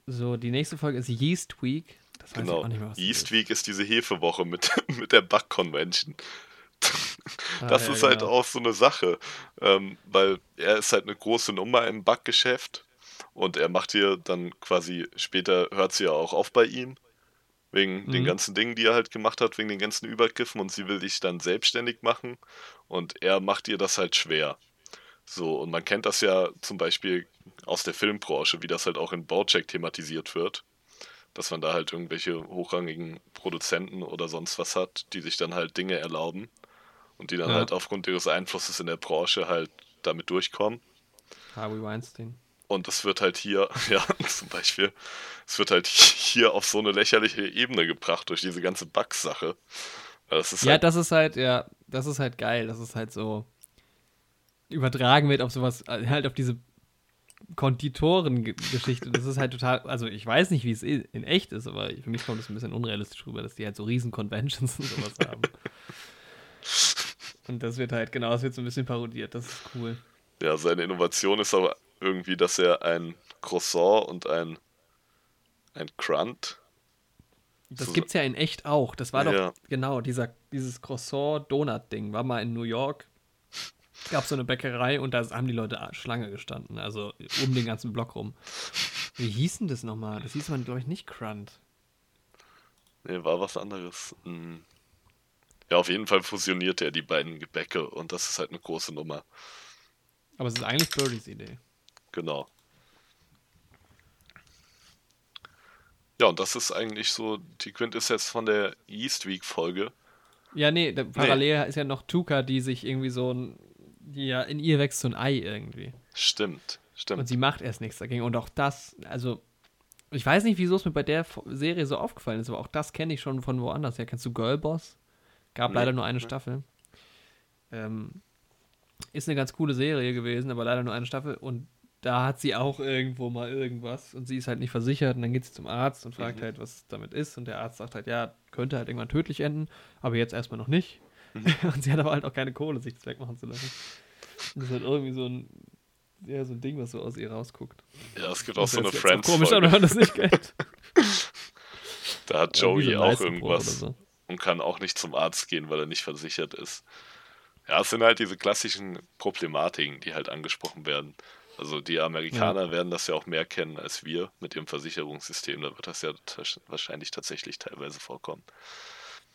So, die nächste Folge ist Yeast Week. Das weiß genau. ich auch nicht mehr, was Yeast ist. Week ist diese Hefewoche mit, mit der Bug Convention. Ah, das ah, ist ja, halt genau. auch so eine Sache, ähm, weil er ist halt eine große Nummer im Backgeschäft und er macht hier dann quasi, später hört sie ja auch auf bei ihm Wegen mhm. den ganzen Dingen, die er halt gemacht hat, wegen den ganzen Übergriffen und sie will dich dann selbstständig machen und er macht ihr das halt schwer. So, und man kennt das ja zum Beispiel aus der Filmbranche, wie das halt auch in Baucheck thematisiert wird. Dass man da halt irgendwelche hochrangigen Produzenten oder sonst was hat, die sich dann halt Dinge erlauben und die dann ja. halt aufgrund ihres Einflusses in der Branche halt damit durchkommen. Harvey Weinstein. Und das wird halt hier, ja, zum Beispiel, es wird halt hier auf so eine lächerliche Ebene gebracht durch diese ganze Bugs-Sache. Das ja, halt das ist halt, ja, das ist halt geil. Das ist halt so übertragen wird auf sowas, halt auf diese Konditoren-Geschichte. Das ist halt total, also ich weiß nicht, wie es in echt ist, aber für mich kommt es ein bisschen unrealistisch rüber, dass die halt so riesen Conventions und sowas haben. Und das wird halt, genau, das wird so ein bisschen parodiert. Das ist cool. Ja, seine Innovation ist aber irgendwie, dass er ein Croissant und ein, ein Crunt. Das so, gibt's ja in echt auch. Das war ja. doch, genau, dieser, dieses Croissant-Donut-Ding war mal in New York. Gab so eine Bäckerei und da haben die Leute Schlange gestanden, also um den ganzen Block rum. Wie hieß denn das nochmal? Das hieß man, glaube ich, nicht Crunt. Nee, war was anderes. Hm. Ja, auf jeden Fall fusionierte er die beiden Gebäcke und das ist halt eine große Nummer. Aber es ist eigentlich Birdies Idee. Genau. Ja, und das ist eigentlich so die Quintessenz von der East Week Folge. Ja, nee, parallel nee. ist ja noch Tuka, die sich irgendwie so ein, die ja in ihr wächst so ein Ei irgendwie. Stimmt, stimmt. Und sie macht erst nichts dagegen. Und auch das, also, ich weiß nicht, wieso es mir bei der Serie so aufgefallen ist, aber auch das kenne ich schon von woanders her. Kennst du Girlboss? Gab nee, leider nur eine nee. Staffel. Ähm, ist eine ganz coole Serie gewesen, aber leider nur eine Staffel. Und da hat sie auch irgendwo mal irgendwas und sie ist halt nicht versichert und dann geht sie zum Arzt und fragt mhm. halt, was damit ist und der Arzt sagt halt, ja, könnte halt irgendwann tödlich enden, aber jetzt erstmal noch nicht. Mhm. und sie hat aber halt auch keine Kohle, sich das wegmachen zu lassen. Und das ist halt irgendwie so ein, ja, so ein Ding, was so aus ihr rausguckt. Ja, es gibt auch so eine Friends. Komisch, aber das nicht Geld. Da hat Joey auch irgendwas so. und kann auch nicht zum Arzt gehen, weil er nicht versichert ist. Ja, es sind halt diese klassischen Problematiken, die halt angesprochen werden. Also die Amerikaner ja. werden das ja auch mehr kennen als wir mit ihrem Versicherungssystem. Da wird das ja wahrscheinlich tatsächlich teilweise vorkommen.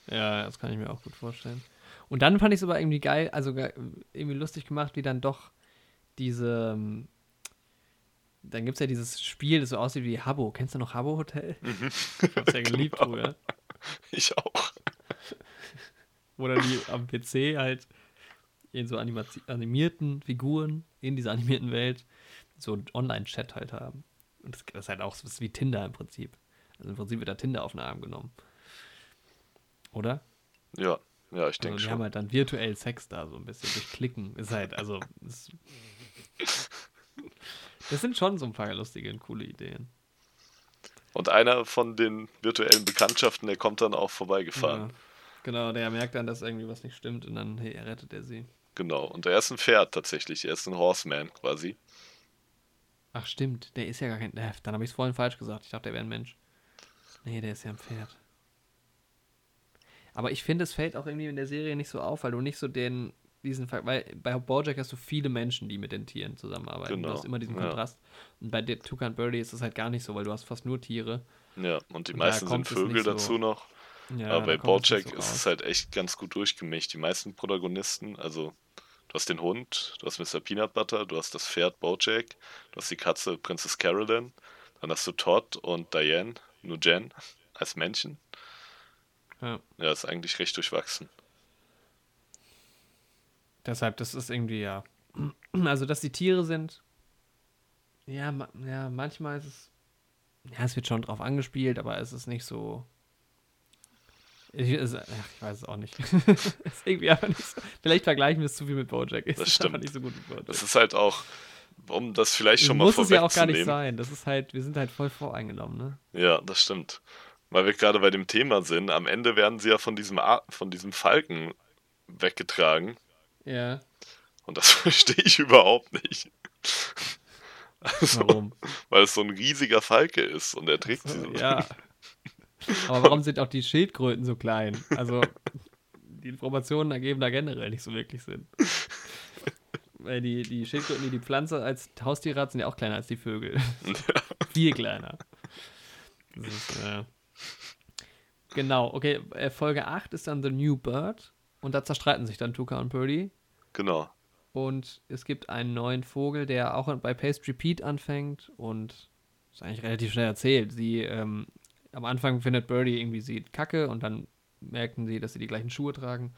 Ja, das kann ich mir auch gut vorstellen. Und dann fand ich es aber irgendwie geil, also irgendwie lustig gemacht, wie dann doch diese. Ähm, dann gibt es ja dieses Spiel, das so aussieht wie Habbo. Kennst du noch Habbo Hotel? Mhm. Ich hab's ja geliebt genau. früher. Ich auch. Dann die am PC halt in so animierten Figuren in dieser animierten Welt so einen Online-Chat halt haben. Und das, das ist halt auch so wie Tinder im Prinzip. Also im Prinzip wird da Tinder auf den Arm genommen. Oder? Ja, ja, ich denke also, schon. Die haben halt dann virtuell Sex da, so ein bisschen durch Klicken. Ist halt, also. Ist, das sind schon so ein paar lustige und coole Ideen. Und einer von den virtuellen Bekanntschaften, der kommt dann auch vorbeigefahren. Ja, genau, der merkt dann, dass irgendwie was nicht stimmt und dann hey, rettet er sie. Genau, und er ist ein Pferd tatsächlich. Er ist ein Horseman quasi. Ach, stimmt. Der ist ja gar kein. Dann habe ich es vorhin falsch gesagt. Ich dachte, der wäre ein Mensch. Nee, der ist ja ein Pferd. Aber ich finde, es fällt auch irgendwie in der Serie nicht so auf, weil du nicht so den, diesen, weil bei Bojack hast du viele Menschen, die mit den Tieren zusammenarbeiten. Genau. Du hast immer diesen Kontrast. Ja. Und bei Toucan Birdie ist es halt gar nicht so, weil du hast fast nur Tiere. Ja, und die und meisten sind Vögel dazu so. noch. Ja, Aber bei Bojack so ist es halt echt ganz gut durchgemischt. Die meisten Protagonisten, also hast den Hund, du hast Mr. Peanut Butter, du hast das Pferd Bojack, du hast die Katze Princess Carolyn, dann hast du Todd und Diane, nur Jen als Männchen. Ja. Ja, ist eigentlich recht durchwachsen. Deshalb, das ist irgendwie ja. Also, dass die Tiere sind. Ja, ma ja, manchmal ist es. Ja, es wird schon drauf angespielt, aber es ist nicht so. Ich, ist, ach, ich weiß es auch nicht. ist irgendwie einfach nicht so, Vielleicht vergleichen wir es zu viel mit Bojack. Es das ist stimmt. nicht so gut mit Bojack. Das ist halt auch, um das vielleicht schon das mal vorwegzunehmen. Muss es ja auch gar nicht sein. Das ist halt, wir sind halt voll voreingenommen, ne? Ja, das stimmt weil wir gerade bei dem Thema sind, am Ende werden sie ja von diesem, Ar von diesem Falken weggetragen. Ja. Und das verstehe ich überhaupt nicht. Also, warum? Weil es so ein riesiger Falke ist und er trägt sie so. Ja. Aber warum sind auch die Schildkröten so klein? Also, die Informationen ergeben da generell nicht so wirklich Sinn. Weil die, die Schildkröten, die die Pflanze als Haustiere hat, sind ja auch kleiner als die Vögel. Ja. Viel kleiner. Das ist, äh, Genau, okay. Äh, Folge 8 ist dann The New Bird. Und da zerstreiten sich dann Tuka und Purdy. Genau. Und es gibt einen neuen Vogel, der auch bei Pastry Pete anfängt. Und ist eigentlich relativ schnell erzählt. Sie, ähm, am Anfang findet Birdie irgendwie sie kacke und dann merken sie, dass sie die gleichen Schuhe tragen.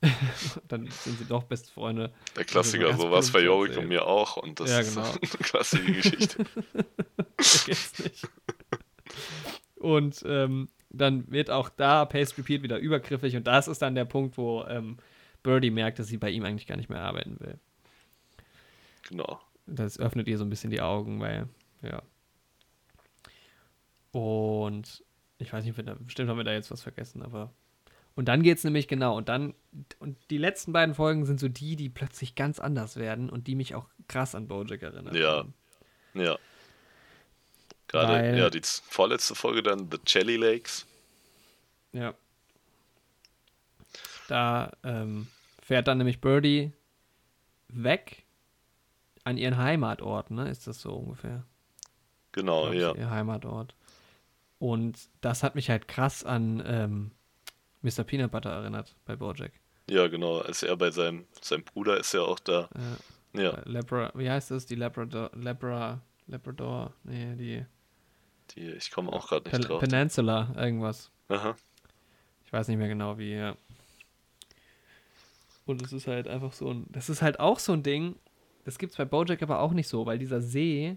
dann sind sie doch beste Freunde. Der Klassiker, sowas bei Jorik und mir auch. Und das ja, genau. ist eine klassische Geschichte. Vergiss nicht. Und ähm, dann wird auch da Pace Repeat wieder übergriffig und das ist dann der Punkt, wo ähm, Birdie merkt, dass sie bei ihm eigentlich gar nicht mehr arbeiten will. Genau. Das öffnet ihr so ein bisschen die Augen, weil, ja. Und ich weiß nicht, bestimmt haben wir da jetzt was vergessen, aber. Und dann geht es nämlich genau, und dann, und die letzten beiden Folgen sind so die, die plötzlich ganz anders werden und die mich auch krass an Bojack erinnern. Ja. Ja. Gerade, Weil, ja, die vorletzte Folge dann The Jelly Lakes. Ja. Da ähm, fährt dann nämlich Birdie weg an ihren Heimatort, ne? Ist das so ungefähr? Genau, ja. Ihr Heimatort. Und das hat mich halt krass an ähm, Mr. Peanut Butter erinnert bei Bojack. Ja, genau. Als er bei seinem, seinem Bruder ist ja auch da. Ja. ja. Labra, wie heißt das? Die Labrador, Labra, Labrador, nee, die die, ich komme auch gerade nicht Pen drauf. Peninsula, irgendwas. Aha. Ich weiß nicht mehr genau wie, ja. Und es ist halt einfach so ein. Das ist halt auch so ein Ding. Das gibt es bei Bojack aber auch nicht so, weil dieser See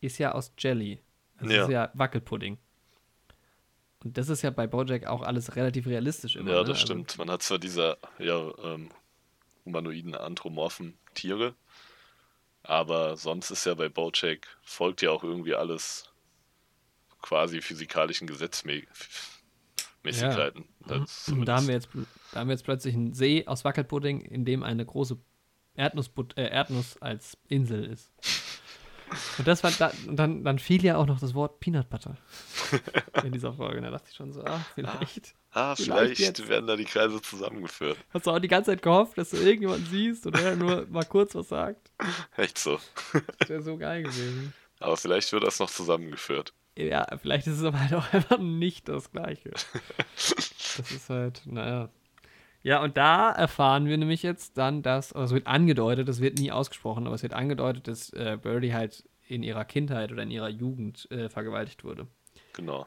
ist ja aus Jelly. Das ja. ist ja Wackelpudding. Und das ist ja bei Bojack auch alles relativ realistisch immer. Ja, das ne? Stimmt. Also, Man hat zwar diese ja, ähm, humanoiden anthropomorphen Tiere, aber sonst ist ja bei Bojack folgt ja auch irgendwie alles quasi physikalischen Gesetzmäßigkeiten. Ja. Mhm. Da, haben wir jetzt, da haben wir jetzt plötzlich einen See aus Wackelpudding, in dem eine große Erdnuss, äh, Erdnuss als Insel ist. Und das war da, und dann, dann fiel ja auch noch das Wort Peanut Butter in dieser Folge. Da dachte ich schon so, ah, vielleicht. Ah, Vielleicht vielleicht, jetzt. werden da die Kreise zusammengeführt. Hast du auch die ganze Zeit gehofft, dass du irgendjemanden siehst und er nur mal kurz was sagt? Echt so. Das wäre so geil gewesen. Aber vielleicht wird das noch zusammengeführt. Ja, vielleicht ist es aber halt auch einfach nicht das Gleiche. Das ist halt, naja. Ja, und da erfahren wir nämlich jetzt dann, dass, also es wird angedeutet, das wird nie ausgesprochen, aber es wird angedeutet, dass äh, Birdie halt in ihrer Kindheit oder in ihrer Jugend äh, vergewaltigt wurde. Genau.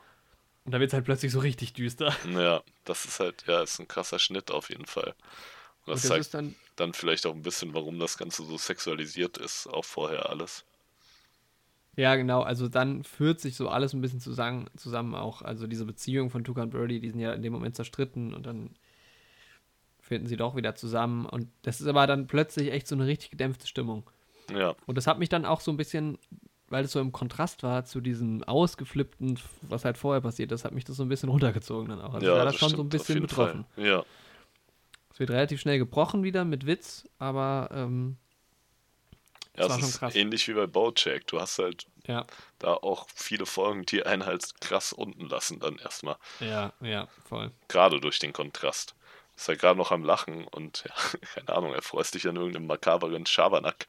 Und da wird es halt plötzlich so richtig düster. Ja, das ist halt, ja, ist ein krasser Schnitt auf jeden Fall. Und Und das das zeigt dann, dann vielleicht auch ein bisschen, warum das Ganze so sexualisiert ist, auch vorher alles. ja genau, also dann führt sich so alles ein bisschen zusammen, zusammen auch. Also diese Beziehung von Tuka und Birdie, die sind ja in dem Moment zerstritten und dann finden sie doch wieder zusammen. Und das ist aber dann plötzlich echt so eine richtig gedämpfte Stimmung. Ja, Und das hat mich dann auch so ein bisschen, weil es so im Kontrast war zu diesem ausgeflippten, was halt vorher passiert ist, hat mich das so ein bisschen runtergezogen dann auch. Also ja, war da das schon so ein bisschen betroffen. Fall. Ja, Es wird relativ schnell gebrochen wieder mit Witz, aber ähm, ja war es schon ist krass. ähnlich wie bei Bojack. Du hast halt ja, da auch viele Folgen, die einen halt krass unten lassen dann erstmal. ja, ja, voll. Gerade durch den Kontrast. Ist halt gerade noch am Lachen und ja, keine Ahnung, er freust dich an irgendeinem makaberen Schabernack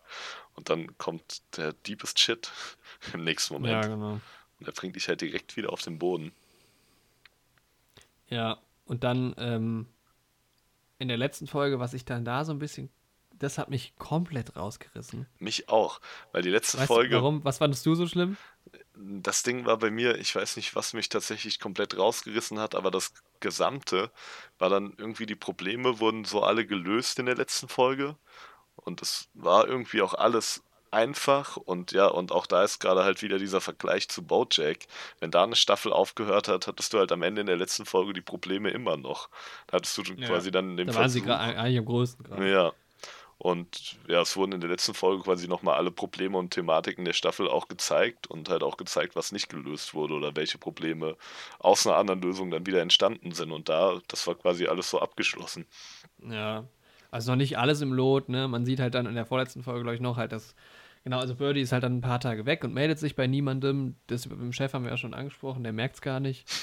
und dann kommt der deepest Shit im nächsten Ja, Moment. genau. Und er bringt dich halt direkt wieder auf den Boden. Ja, und dann ähm, in der letzten Folge, was ich dann da so ein bisschen, das hat mich komplett rausgerissen. Mich auch, weil die letzte Weißt Folge, warum? Was fandest du so schlimm? Das Ding war bei mir, ich weiß nicht, was mich tatsächlich komplett rausgerissen hat, aber das Gesamte war dann irgendwie, die Probleme wurden so alle gelöst in der letzten Folge. Und es war irgendwie auch alles einfach und ja, und auch da ist gerade halt wieder dieser Vergleich zu Bojack. Wenn da eine Staffel aufgehört hat, hattest du halt am Ende in der letzten Folge die Probleme immer noch. Da hattest du Ja. quasi dann in dem Da waren sie eigentlich am größten gerade. ja. Und ja, es wurden in der letzten Folge quasi nochmal alle Probleme und Thematiken der Staffel auch gezeigt und halt auch gezeigt, was nicht gelöst wurde oder welche Probleme aus einer anderen Lösung dann wieder entstanden sind. Und da, das war quasi alles so abgeschlossen. Ja, also noch nicht alles im Lot, ne? Man sieht halt dann in der vorletzten Folge, glaube ich, noch halt, dass, genau, also Birdie ist halt dann ein paar Tage weg und meldet sich bei niemandem. Das mit dem Chef haben wir ja schon angesprochen, der merkt es gar nicht.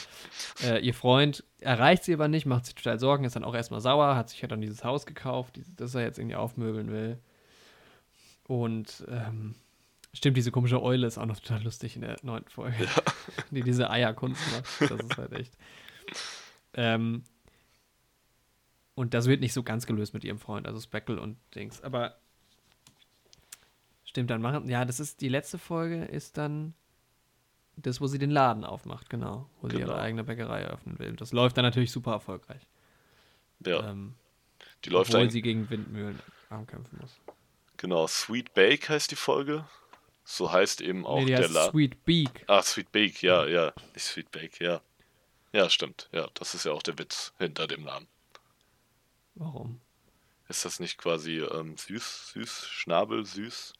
Äh, ihr Freund erreicht sie aber nicht, macht sich total Sorgen, ist dann auch erstmal sauer, hat sich ja dann dieses Haus gekauft, dieses- das er jetzt irgendwie aufmöbeln will. Und, ähm, stimmt, diese komische Eule ist auch noch total lustig in der neunten Folge, die diese Eierkunst macht. Das ist halt echt. Ähm, und das wird nicht so ganz gelöst mit ihrem Freund, also Speckle und Dings. Aber stimmt, dann machen. Ja, das ist die letzte Folge, ist dann das, wo sie den Laden aufmacht, genau. Wo sie Genau. ihre eigene Bäckerei eröffnen will. Das läuft dann natürlich super erfolgreich. Ja, Ähm, die läuft obwohl eigentlich, sie gegen Windmühlen ankämpfen muss. genau, Sweet Bake heißt die Folge. So heißt eben auch nee, der Laden. Sweet Beak. Ah, Sweet Bake, ja, ja. Nicht Sweet Bake, ja. Ja, stimmt. Ja, das ist ja auch der Witz hinter dem Namen. Warum? Ist das nicht quasi ähm, süß, süß, Schnabel, süß?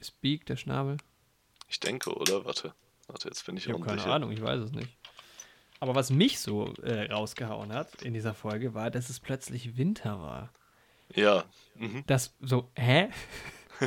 Ist Beak der Schnabel? Ich denke, oder? Warte. Warte, jetzt bin ich Ich habe keine. Ahnung, ich weiß es nicht. Aber was mich so äh, rausgehauen hat in dieser Folge, war, dass es plötzlich Winter war. Ja. Mhm. Das so, hä?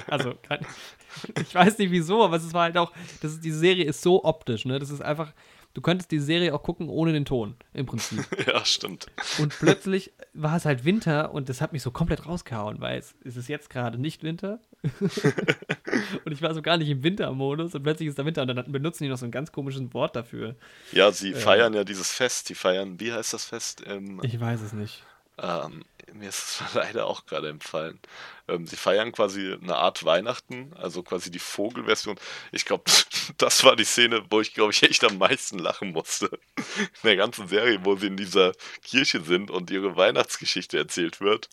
Also, kann- ich weiß nicht wieso, aber es war halt auch, das ist, diese Serie ist so optisch, ne? Das ist einfach, du könntest die Serie auch gucken ohne den Ton, im Prinzip. Ja, stimmt. Und plötzlich war es halt Winter und das hat mich so komplett rausgehauen, weil es, es ist jetzt gerade nicht Winter. und ich war so gar nicht im Wintermodus und plötzlich ist da Winter und dann benutzen die noch so ein ganz komisches Wort dafür. Ja, sie feiern ja dieses Fest. Die feiern, wie heißt das Fest? Ähm, Ich weiß es nicht. Ähm, mir ist es leider auch gerade empfallen. Ähm, sie feiern quasi eine Art Weihnachten, also quasi die Vogelversion. Ich glaube, das war die Szene, wo ich, glaube ich, echt am meisten lachen musste. In der ganzen Serie, wo sie in dieser Kirche sind und ihre Weihnachtsgeschichte erzählt wird.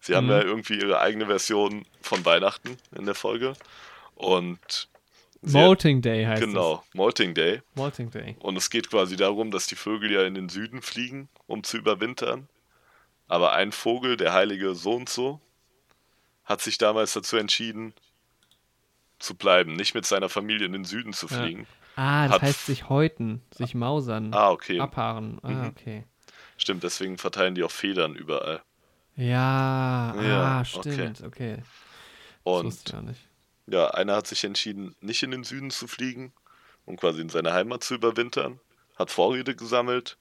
Sie haben Mhm. ja irgendwie ihre eigene Version von Weihnachten in der Folge. Und Molting Day heißt genau, Molting Day. es. Molting Day. Und es geht quasi darum, dass die Vögel ja in den Süden fliegen, um zu überwintern. Aber ein Vogel, der heilige so und so, hat sich damals dazu entschieden, zu bleiben, nicht mit seiner Familie in den Süden zu Ja. fliegen. Ah, das Hat- heißt sich häuten, sich mausern, Ah, okay. abhaaren. Ah, Mhm. okay. Stimmt, deswegen verteilen die auch Federn überall. Ja, Ja, ah, stimmt, okay. Wusste Und ich gar nicht. Ja, einer hat sich entschieden, nicht in den Süden zu fliegen, um quasi in seine Heimat zu überwintern, hat Vorräte gesammelt,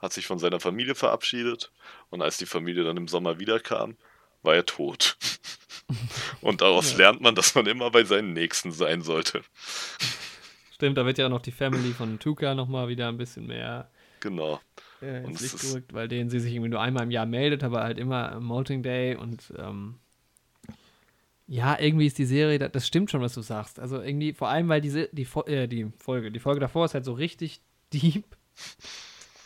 hat sich von seiner Familie verabschiedet und als die Familie dann im Sommer wiederkam, war er tot. und daraus Ja. lernt man, dass man immer bei seinen Nächsten sein sollte. Stimmt, da wird ja auch noch die Family von Tuka nochmal wieder ein bisschen mehr Genau. äh, Und ins es Licht gerückt, weil denen sie sich irgendwie nur einmal im Jahr meldet, aber halt immer Molting Day und ähm, ja, irgendwie ist die Serie, da- das stimmt schon, was du sagst. Also irgendwie, vor allem, weil diese, die, äh, die Folge, die Folge davor ist halt so richtig deep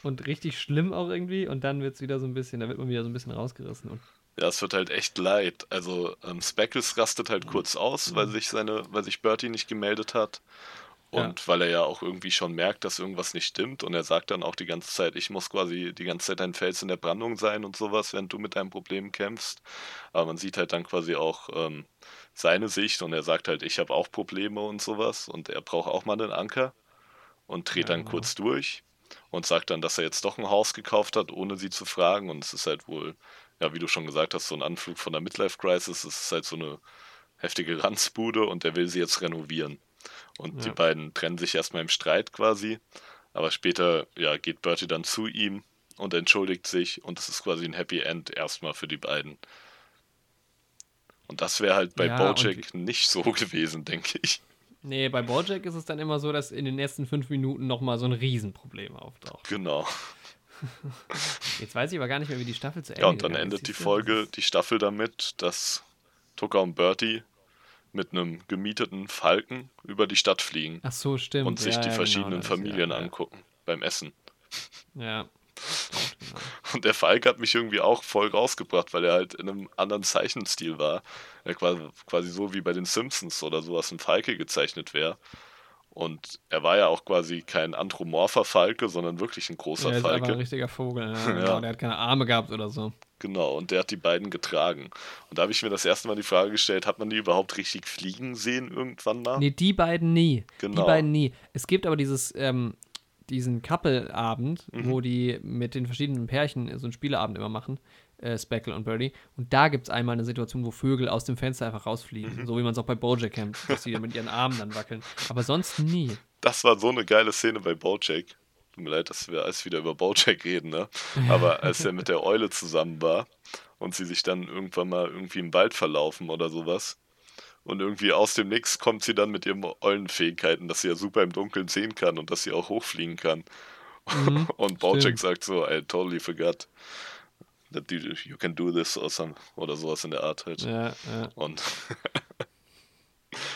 und richtig schlimm auch irgendwie und dann wird es wieder so ein bisschen, da wird man wieder so ein bisschen rausgerissen. Und Ja, es wird halt echt leid. Also ähm, Speckles rastet halt kurz aus, weil sich seine, weil sich Bertie nicht gemeldet hat. Und weil er ja auch irgendwie schon merkt, dass irgendwas nicht stimmt. Und er sagt dann auch die ganze Zeit, ich muss quasi die ganze Zeit ein Fels in der Brandung sein und sowas, während du mit deinem Problem kämpfst. Aber man sieht halt dann quasi auch ähm, seine Sicht und er sagt halt, ich habe auch Probleme und sowas. Und er braucht auch mal einen Anker und dreht Ja, dann genau. kurz durch und sagt dann, dass er jetzt doch ein Haus gekauft hat, ohne sie zu fragen. Und es ist halt wohl, ja, wie du schon gesagt hast, so ein Anflug von der Midlife-Crisis. Es ist halt so eine heftige Ranzbude und er will sie jetzt renovieren. Und die Ja. beiden trennen sich erstmal im Streit quasi. Aber später, ja, geht Bertie dann zu ihm und entschuldigt sich und es ist quasi ein Happy End erstmal für die beiden. Und das wäre halt bei Ja, Bojack nicht so gewesen, denke ich. nee, bei Bojack ist es dann immer so, dass in den ersten fünf Minuten nochmal so ein Riesenproblem auftaucht. Genau. Jetzt weiß ich aber gar nicht mehr, wie die Staffel zu Ende Ja, und dann ist. endet die? Folge, die Staffel damit, dass Tucker und Bertie mit einem gemieteten Falken über die Stadt fliegen Ach so, stimmt. und sich ja, die ja, verschiedenen genau, Familien ja, ja. angucken beim Essen. Ja. Stimmt, genau. Und der Falk hat mich irgendwie auch voll rausgebracht, weil er halt in einem anderen Zeichenstil war. Er quasi, quasi so wie bei den Simpsons oder sowas ein Falke gezeichnet wäre. Und er war ja auch quasi kein anthropomorpher Falke, sondern wirklich ein großer Er ist einfach ein Falke. richtiger Vogel. Ja, Ja. genau, der hat keine Arme gehabt oder so. Genau, und der hat die beiden getragen. Und da habe ich mir das erste Mal die Frage gestellt, hat man die überhaupt richtig fliegen sehen irgendwann mal? Nee, die beiden nie. Genau. Die beiden nie. Es gibt aber dieses, ähm, diesen Couple-Abend, Mhm. wo die mit den verschiedenen Pärchen so einen Spieleabend immer machen, äh, Speckle und Birdie. Und da gibt es einmal eine Situation, wo Vögel aus dem Fenster einfach rausfliegen. Mhm. So wie man es auch bei Bojack kennt, dass sie mit ihren Armen dann wackeln. Aber sonst nie. Das war so eine geile Szene bei Bojack. Tut mir leid, dass wir alles wieder über Bojack reden, ne? Aber als er mit der Eule zusammen war und sie sich dann irgendwann mal irgendwie im Wald verlaufen oder sowas. Und irgendwie aus dem Nix kommt sie dann mit ihren Eulenfähigkeiten, dass sie ja super im Dunkeln sehen kann und dass sie auch hochfliegen kann. Mhm, und Bojack sagt so, I totally forgot that you, you can do this or, some, oder sowas in der Art halt. Ja, ja. Und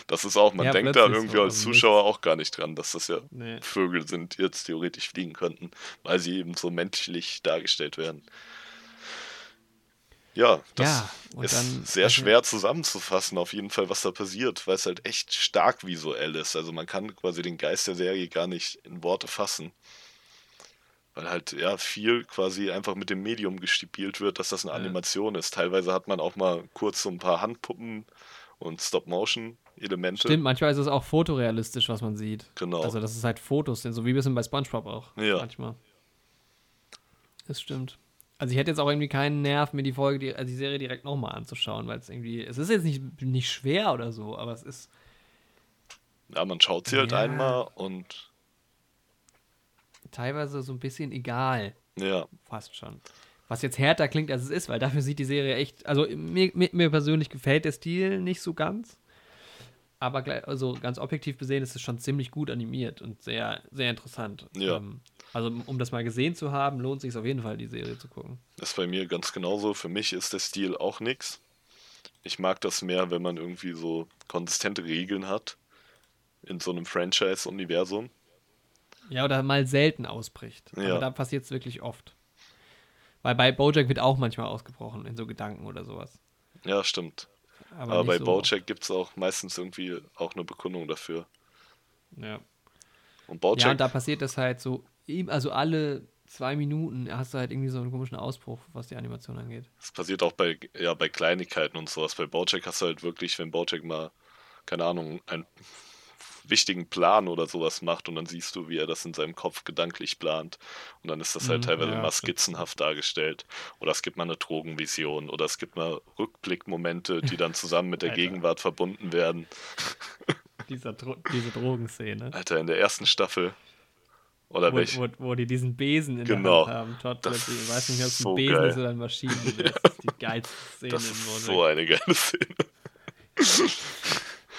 das ist auch, man Ja, denkt da irgendwie so als dem Zuschauer auch gar nicht dran, dass das ja Nee. Vögel sind, die jetzt theoretisch fliegen könnten, weil sie eben so menschlich dargestellt werden. Ja, das Ja, ist dann- sehr also- schwer zusammenzufassen, auf jeden Fall, was da passiert, weil es halt echt stark visuell ist. Also man kann quasi den Geist der Serie gar nicht in Worte fassen. Weil halt, ja, viel quasi einfach mit dem Medium gespielt wird, dass das eine Ja. Animation ist. Teilweise hat man auch mal kurz so ein paar Handpuppen und Stop-Motion-Elemente. Stimmt, manchmal ist es auch fotorealistisch, was man sieht. Genau. Also, dass es halt Fotos sind, so wie wir es bei Spongebob auch. Ja. Manchmal. Das stimmt. Also, ich hätte jetzt auch irgendwie keinen Nerv, mir die Folge, die, also die Serie direkt nochmal anzuschauen, weil es irgendwie, es ist jetzt nicht, nicht schwer oder so, aber es ist, Ja, man schaut sie halt Ja. einmal und teilweise so ein bisschen egal, ja, fast schon. Was jetzt härter klingt, als es ist, weil dafür sieht die Serie echt, also mir, mir, mir persönlich gefällt der Stil nicht so ganz. Aber also ganz objektiv besehen ist es schon ziemlich gut animiert und sehr, sehr interessant. Ja. Ähm, also um das mal gesehen zu haben, lohnt sich auf jeden Fall, die Serie zu gucken. ist bei mir ganz genauso. Für mich ist der Stil auch nix. Ich mag das mehr, wenn man irgendwie so konsistente Regeln hat in so einem Franchise-Universum. Ja, oder mal selten ausbricht. Ja. Aber da passiert es wirklich oft. Weil bei Bojack wird auch manchmal ausgebrochen in so Gedanken oder sowas. Ja, stimmt. Aber, Aber bei so Bojack gibt es auch meistens irgendwie auch eine Begründung dafür. Ja. Und Ja, Bojack, und da passiert das halt so, also alle zwei Minuten hast du halt irgendwie so einen komischen Ausbruch, was die Animation angeht. das passiert auch bei, ja, bei Kleinigkeiten und sowas. Bei Bojack hast du halt wirklich, wenn Bojack mal, keine Ahnung, ein wichtigen Plan oder sowas macht und dann siehst du, wie er das in seinem Kopf gedanklich plant. Und dann ist das halt Mhm, teilweise ja, mal stimmt. skizzenhaft dargestellt. Oder es gibt mal eine Drogenvision oder es gibt mal Rückblickmomente, die dann zusammen mit der. Gegenwart verbunden werden. Dieser Dro diese Drogenszene. Alter, in der ersten Staffel. Oder Wo, welch? wo, wo die diesen Besen in Genau. der Hand haben. Todd Das plötzlich, ich weiß nicht, ob es ist ein so Besen geil. ist oder ein Maschinen. Das ist die geilste Szene Das ist so eine geile Szene.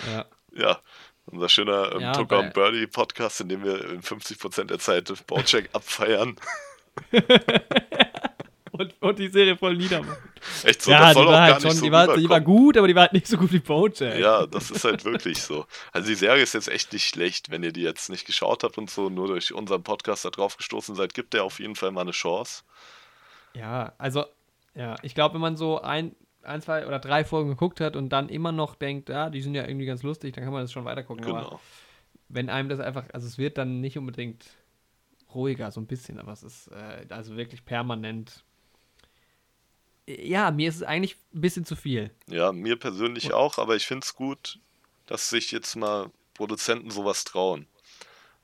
Ja. Ja, unser schöner ähm, Ja, Tucker und Birdie Podcast, in dem wir in 50% der Zeit Bojack abfeiern. Und, und die Serie voll niedermachen. Echt so, ja, das die soll auch war gar halt nicht schon, so die war, die war gut, aber die war halt nicht so gut wie Bojack. Ja, das ist halt wirklich so. Also die Serie ist jetzt echt nicht schlecht, wenn ihr die jetzt nicht geschaut habt und so, nur durch unseren Podcast da drauf gestoßen seid, gibt der auf jeden Fall mal eine Chance. Ja, also, ja, ich glaube, wenn man so ein, ein, zwei oder drei Folgen geguckt hat und dann immer noch denkt, ja, die sind ja irgendwie ganz lustig, dann kann man das schon weitergucken. Aber Genau. wenn einem das einfach, also es wird dann nicht unbedingt ruhiger, so ein bisschen, aber es ist äh, also wirklich permanent. Ja, mir ist es eigentlich ein bisschen zu viel. Ja, mir persönlich auch, aber ich finde es gut, dass sich jetzt mal Produzenten sowas trauen.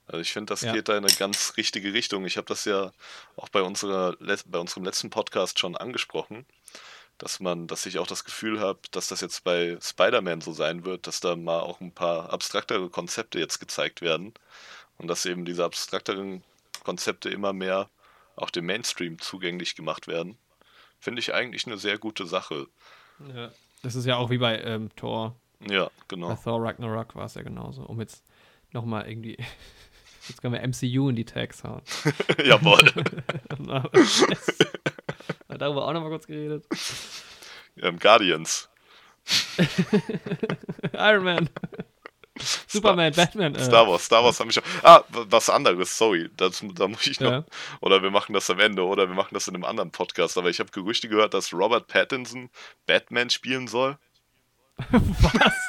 Also ich finde, das Ja. geht da in eine ganz richtige Richtung. Ich habe das ja auch bei, unserer, bei unserem letzten Podcast schon angesprochen, dass man, dass ich auch das Gefühl habe, dass das jetzt bei Spider-Man so sein wird, dass da mal auch ein paar abstraktere Konzepte jetzt gezeigt werden und dass eben diese abstrakteren Konzepte immer mehr auch dem Mainstream zugänglich gemacht werden. Finde ich eigentlich eine sehr gute Sache. Ja. Das ist ja auch wie bei ähm, Thor. Ja, Bei genau. Thor Ragnarok war es ja genauso. Um jetzt nochmal irgendwie. Jetzt können wir MCU in die Tags hauen. Jawohl. Na, yes. Darüber auch nochmal kurz geredet. ähm, Guardians. Iron Man. Superman, Batman. Äh, Star Wars, Star Wars haben wir schon. Ah, was anderes, sorry. Das, da muss ich noch. Ja. Oder wir machen das am Ende oder wir machen das in einem anderen Podcast. Aber ich habe Gerüchte gehört, dass Robert Pattinson Batman spielen soll. Was?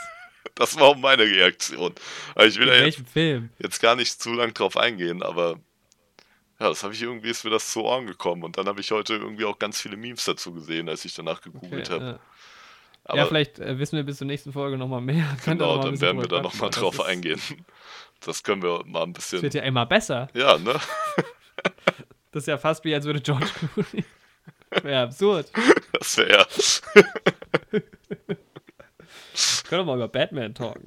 Das war auch meine Reaktion. Aber ich will In da jetzt, welchem Film? jetzt gar nicht zu lang drauf eingehen, aber ja, das habe ich irgendwie, ist mir das zu Ohren gekommen. Und dann habe ich heute irgendwie auch ganz viele Memes dazu gesehen, als ich danach gegoogelt Okay, habe. ja. Aber ja, vielleicht äh, wissen wir bis zur nächsten Folge nochmal mehr. Genau, noch dann bisschen werden wir da nochmal drauf das eingehen. Das können wir mal ein ist- Es wird bisschen. ja immer besser. Ja, ne? Das ist ja fast wie, als würde George Clooney. Wäre absurd. Das wäre Können wir mal über Batman talken.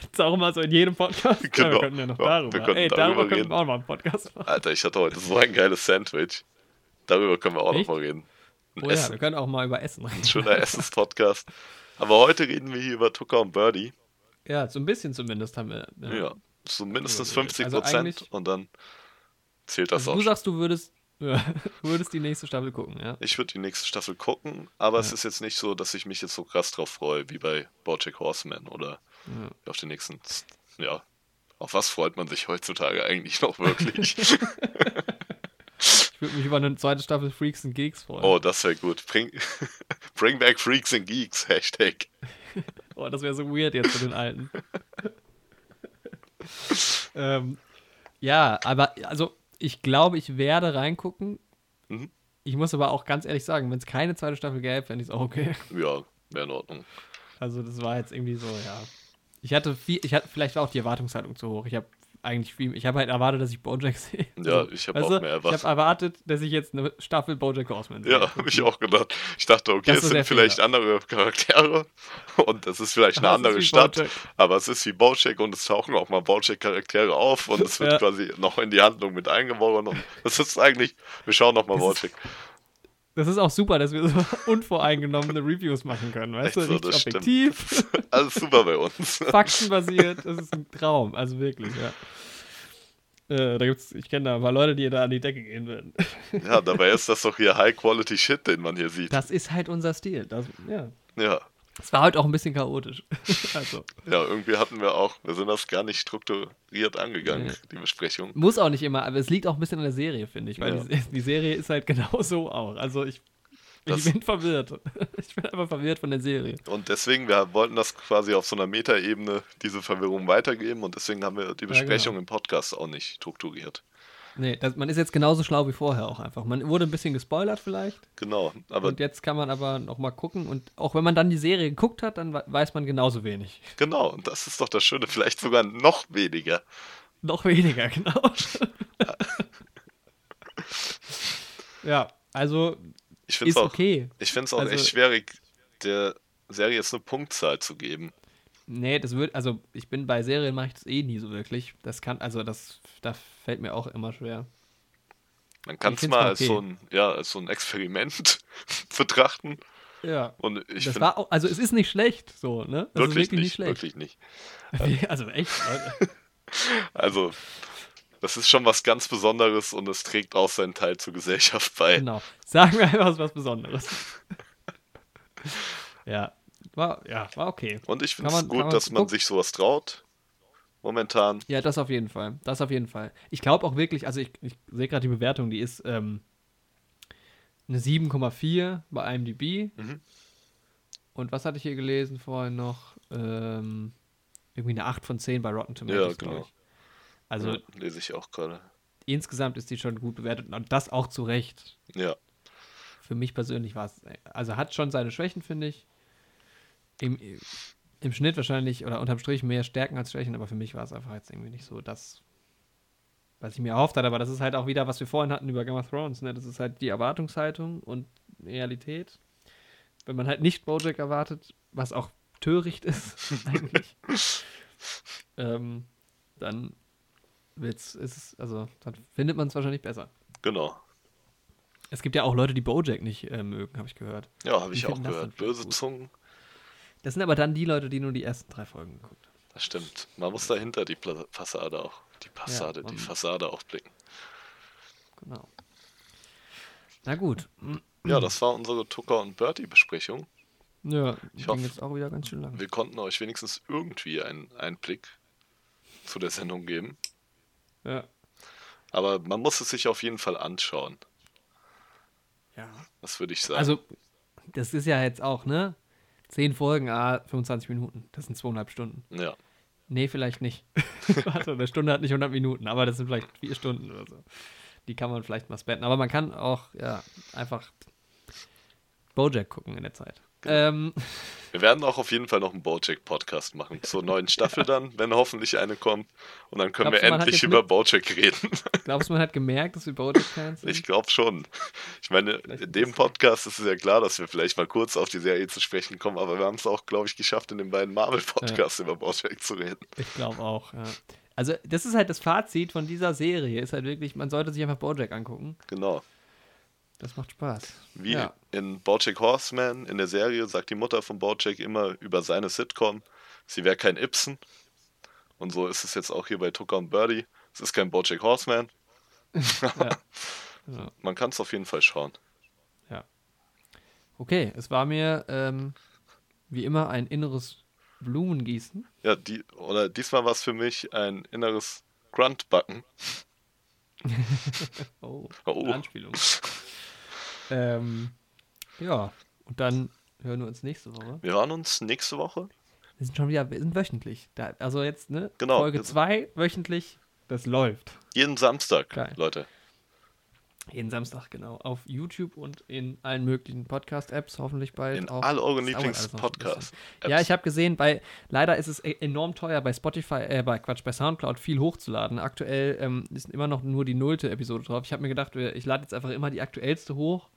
Das ist auch immer so in jedem Podcast. Ja, Genau. wir könnten ja noch Ja, darüber. wir könnten Ey, darüber darüber, könnten wir auch mal einen Podcast machen. Alter, ich hatte heute so ein geiles Sandwich. Darüber können wir auch Echt? noch mal reden. Ein, Oh ja, Essen, wir können auch mal über Essen ein reden. schöner Essenspodcast. Aber heute reden wir hier über Tucker und Birdie. Ja, so ein bisschen zumindest haben wir. Ja, so mindestens Darüber 50 geredet. Also Prozent eigentlich- und dann zählt das Also auch. du sagst, du würdest, ja, würdest die nächste Staffel gucken, ja? Ich würde die nächste Staffel gucken, aber es Ja. ist jetzt nicht so, dass ich mich jetzt so krass drauf freue, wie bei Bojack Horseman oder Ja. auf den nächsten. Ja, auf was freut man sich heutzutage eigentlich noch wirklich? Ich würde mich über eine zweite Staffel Freaks and Geeks freuen. oh, das wäre gut. Bring, bring back Freaks and Geeks, Hashtag. Oh, das wäre so weird jetzt für den Alten. ähm, ja, aber also ich glaube, ich werde reingucken. Mhm. Ich muss aber auch ganz ehrlich sagen, wenn es keine zweite Staffel gäbe, fände ich es auch okay. Ja, wäre in Ordnung. Also das war jetzt irgendwie so, ja. Ich hatte viel, ich hatte, vielleicht war auch die Erwartungshaltung zu hoch. Ich habe eigentlich viel, ich habe halt erwartet, dass ich Bojack sehe. Ja, ich habe auch du, mehr Ich erwartet. habe erwartet, dass ich jetzt eine Staffel Bojack Horseman sehe. Ja, habe ich auch gedacht. Ich dachte, okay, Das es sind vielleicht Fehler. andere Charaktere und es ist vielleicht eine Aber andere Stadt, Bojack. aber es ist wie Bojack und es tauchen auch mal Bojack-Charaktere auf und es wird Ja. quasi noch in die Handlung mit eingebaut und das ist eigentlich, wir schauen noch mal Das ist- Bojack. Das ist auch super, dass wir so unvoreingenommene Reviews machen können, weißt du? Echt so, Richtig stimmt. objektiv, Alles super bei uns. faktenbasiert. Das ist ein Traum, also wirklich, ja. Äh, da gibt's, ich kenne da ein paar Leute, die da an die Decke gehen würden. Ja, dabei ist das doch hier High-Quality-Shit, den man hier sieht. Das ist halt unser Stil. Das, ja. Ja. Es war heute auch ein bisschen chaotisch. also, Ja, irgendwie hatten wir auch, wir sind das gar nicht strukturiert angegangen, Nee. die Besprechung. muss auch nicht immer, aber es liegt auch ein bisschen an der Serie, finde ich, weil Ja. die, die Serie ist halt genau so auch. Also ich, ich bin verwirrt. Ich bin einfach verwirrt von der Serie. Und deswegen, wir wollten das quasi auf so einer Metaebene, diese Verwirrung weitergeben und deswegen haben wir die genau. Besprechung im Podcast auch nicht strukturiert. Nee, das, man ist jetzt genauso schlau wie vorher auch einfach. Man wurde ein bisschen gespoilert vielleicht. Genau, aber und jetzt kann man aber noch mal gucken. Und auch wenn man dann die Serie geguckt hat, dann we- weiß man genauso wenig. genau, und das ist doch das Schöne, vielleicht sogar noch weniger. Noch weniger, genau. ja, also Ich finde es ist auch, okay. ich find's auch Also- echt schwierig, der Serie jetzt eine Punktzahl zu geben. Nee, das wird, also ich bin bei Serien mache ich das eh nie so wirklich. Das kann, also das, da fällt mir auch immer schwer. Man kann es mal mal als, okay. so ein, ja, als so ein Experiment betrachten. Ja. Und ich das finde war auch, also es ist nicht schlecht, so, ne? Das wirklich, ist wirklich nicht, schlecht. wirklich nicht. Also echt, Leute. Also, das ist schon was ganz Besonderes und es trägt auch seinen Teil zur Gesellschaft bei. Genau. Sagen wir einfach was Besonderes. ja, war, ja, war okay. Und ich finde es gut, man dass man gucken. sich sowas traut. Momentan. Ja, das auf jeden Fall. Das auf jeden Fall. Ich glaube auch wirklich, also ich, ich sehe gerade die Bewertung, die ist ähm, eine 7,4 bei IMDb. Mhm. Und was hatte ich hier gelesen vorhin noch? Ähm, irgendwie eine 8 von 10 bei Rotten Tomatoes, Ja, genau. ich. Also ja, lese ich auch gerade. insgesamt ist die schon gut bewertet und das auch zu Recht. Ja, Für mich persönlich war es, also hat schon seine Schwächen, finde ich. Im, Im Schnitt wahrscheinlich oder unterm Strich mehr Stärken als Schwächen, aber für mich war es einfach jetzt irgendwie nicht so das, was ich mir erhofft hatte. Aber das ist halt auch wieder, was wir vorhin hatten über Game of Thrones. Ne? Das ist halt die Erwartungshaltung und Realität. Wenn man halt nicht Bojack erwartet, was auch töricht ist, eigentlich, ähm, dann wird's, ist es, also dann findet man es wahrscheinlich besser. genau. Es gibt ja auch Leute, die Bojack nicht äh, mögen, habe ich gehört. Ja, habe ich auch gehört. Böse? Zungen, Das sind aber dann die Leute, die nur die ersten drei Folgen geguckt haben. das stimmt. Man muss dahinter die Fassade auch, die Passade, die man- Fassade auch blicken. Genau. Na gut. Ja, das war unsere Tucker und Bertie Besprechung. Ja, Ich ging hoffe, jetzt auch wieder ganz schön lang. Wir konnten euch wenigstens irgendwie einen Einblick zu der Sendung geben. Ja. Aber man muss es sich auf jeden Fall anschauen. ja. Das würde ich sagen. Also, das ist ja jetzt auch, ne? Zehn Folgen, ah, 25 Minuten. Das sind zweieinhalb Stunden. ja. Nee, vielleicht nicht. Warte, eine Stunde hat nicht 100 Minuten, aber das sind vielleicht vier Stunden oder so. Die kann man vielleicht mal spenden. Aber man kann auch, ja, einfach Bojack gucken in der Zeit. Ähm, Wir werden auch auf jeden Fall noch einen Bojack-Podcast machen. Zur neuen Staffel dann, wenn hoffentlich eine kommt. Und dann können Glaubst wir endlich über Bojack reden. glaubst du, man hat gemerkt, dass wir Bojack-Fans sind? Ich glaube schon. Ich meine, Vielleicht in dem. Podcast ist es ja klar, dass wir vielleicht mal kurz auf die Serie zu sprechen kommen, aber wir haben es auch, glaube ich, geschafft, in den beiden Marvel-Podcasts über Bojack zu reden. Ich glaube auch, ja. Also, das ist halt das Fazit von dieser Serie. Ist halt wirklich, man sollte sich einfach Bojack angucken. Genau. Das macht Spaß. Wie Ja. in Bojack Horseman in der Serie sagt die Mutter von Bojack immer über seine Sitcom, sie wäre kein Ibsen. Und so ist es jetzt auch hier bei Tucker und Birdie. Es ist kein Bojack Horseman. Ja. Ja. Man kann es auf jeden Fall schauen. Okay, es war mir ähm, wie immer ein inneres Blumengießen. Ja, die, oder diesmal war es für mich ein inneres Gruntbacken. Oh, Oh. Anspielung. ähm, ja, und dann hören wir uns nächste Woche. Wir hören uns nächste Woche. Wir sind schon wieder, wir sind wöchentlich. Da, also jetzt, ne? Genau. Folge 2 wöchentlich, das läuft. Jeden Samstag, Geil. Leute. Jeden Samstag, genau. Auf YouTube und in allen möglichen Podcast-Apps, hoffentlich bald. In auch. all euren Lieblings-Podcasts. Ja, ich habe gesehen, bei leider ist es e- enorm teuer bei Spotify, äh, bei Quatsch, bei Soundcloud viel hochzuladen. Aktuell ähm, ist immer noch nur die nullte Episode drauf. Ich habe mir gedacht, wir- ich lade jetzt einfach immer die aktuellste hoch,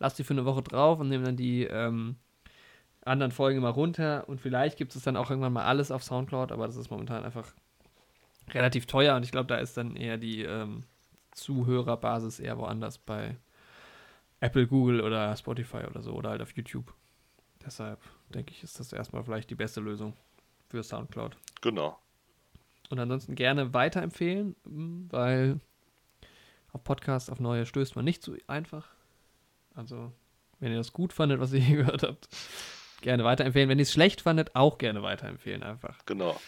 lasse die für eine Woche drauf und nehme dann die ähm, anderen Folgen immer runter. Und vielleicht gibt es dann auch irgendwann mal alles auf Soundcloud, aber das ist momentan einfach relativ teuer und ich glaube, da ist dann eher die ähm, Zuhörerbasis eher woanders bei Apple, Google oder Spotify oder so oder halt auf YouTube. Deshalb denke ich, ist das erstmal vielleicht die beste Lösung für Soundcloud. Genau. Und ansonsten gerne weiterempfehlen, weil auf Podcasts auf neue stößt man nicht so einfach. Also, wenn ihr das gut fandet, was ihr hier gehört habt, gerne weiterempfehlen. Wenn ihr es schlecht fandet, auch gerne weiterempfehlen einfach. Genau.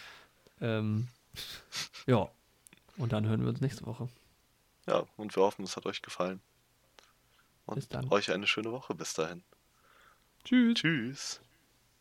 Ähm, ja. Und dann hören wir uns nächste Woche. Ja, und wir hoffen, es hat euch gefallen. Und Bis dann. euch eine schöne Woche bis dahin. Tschüss. Tschüss.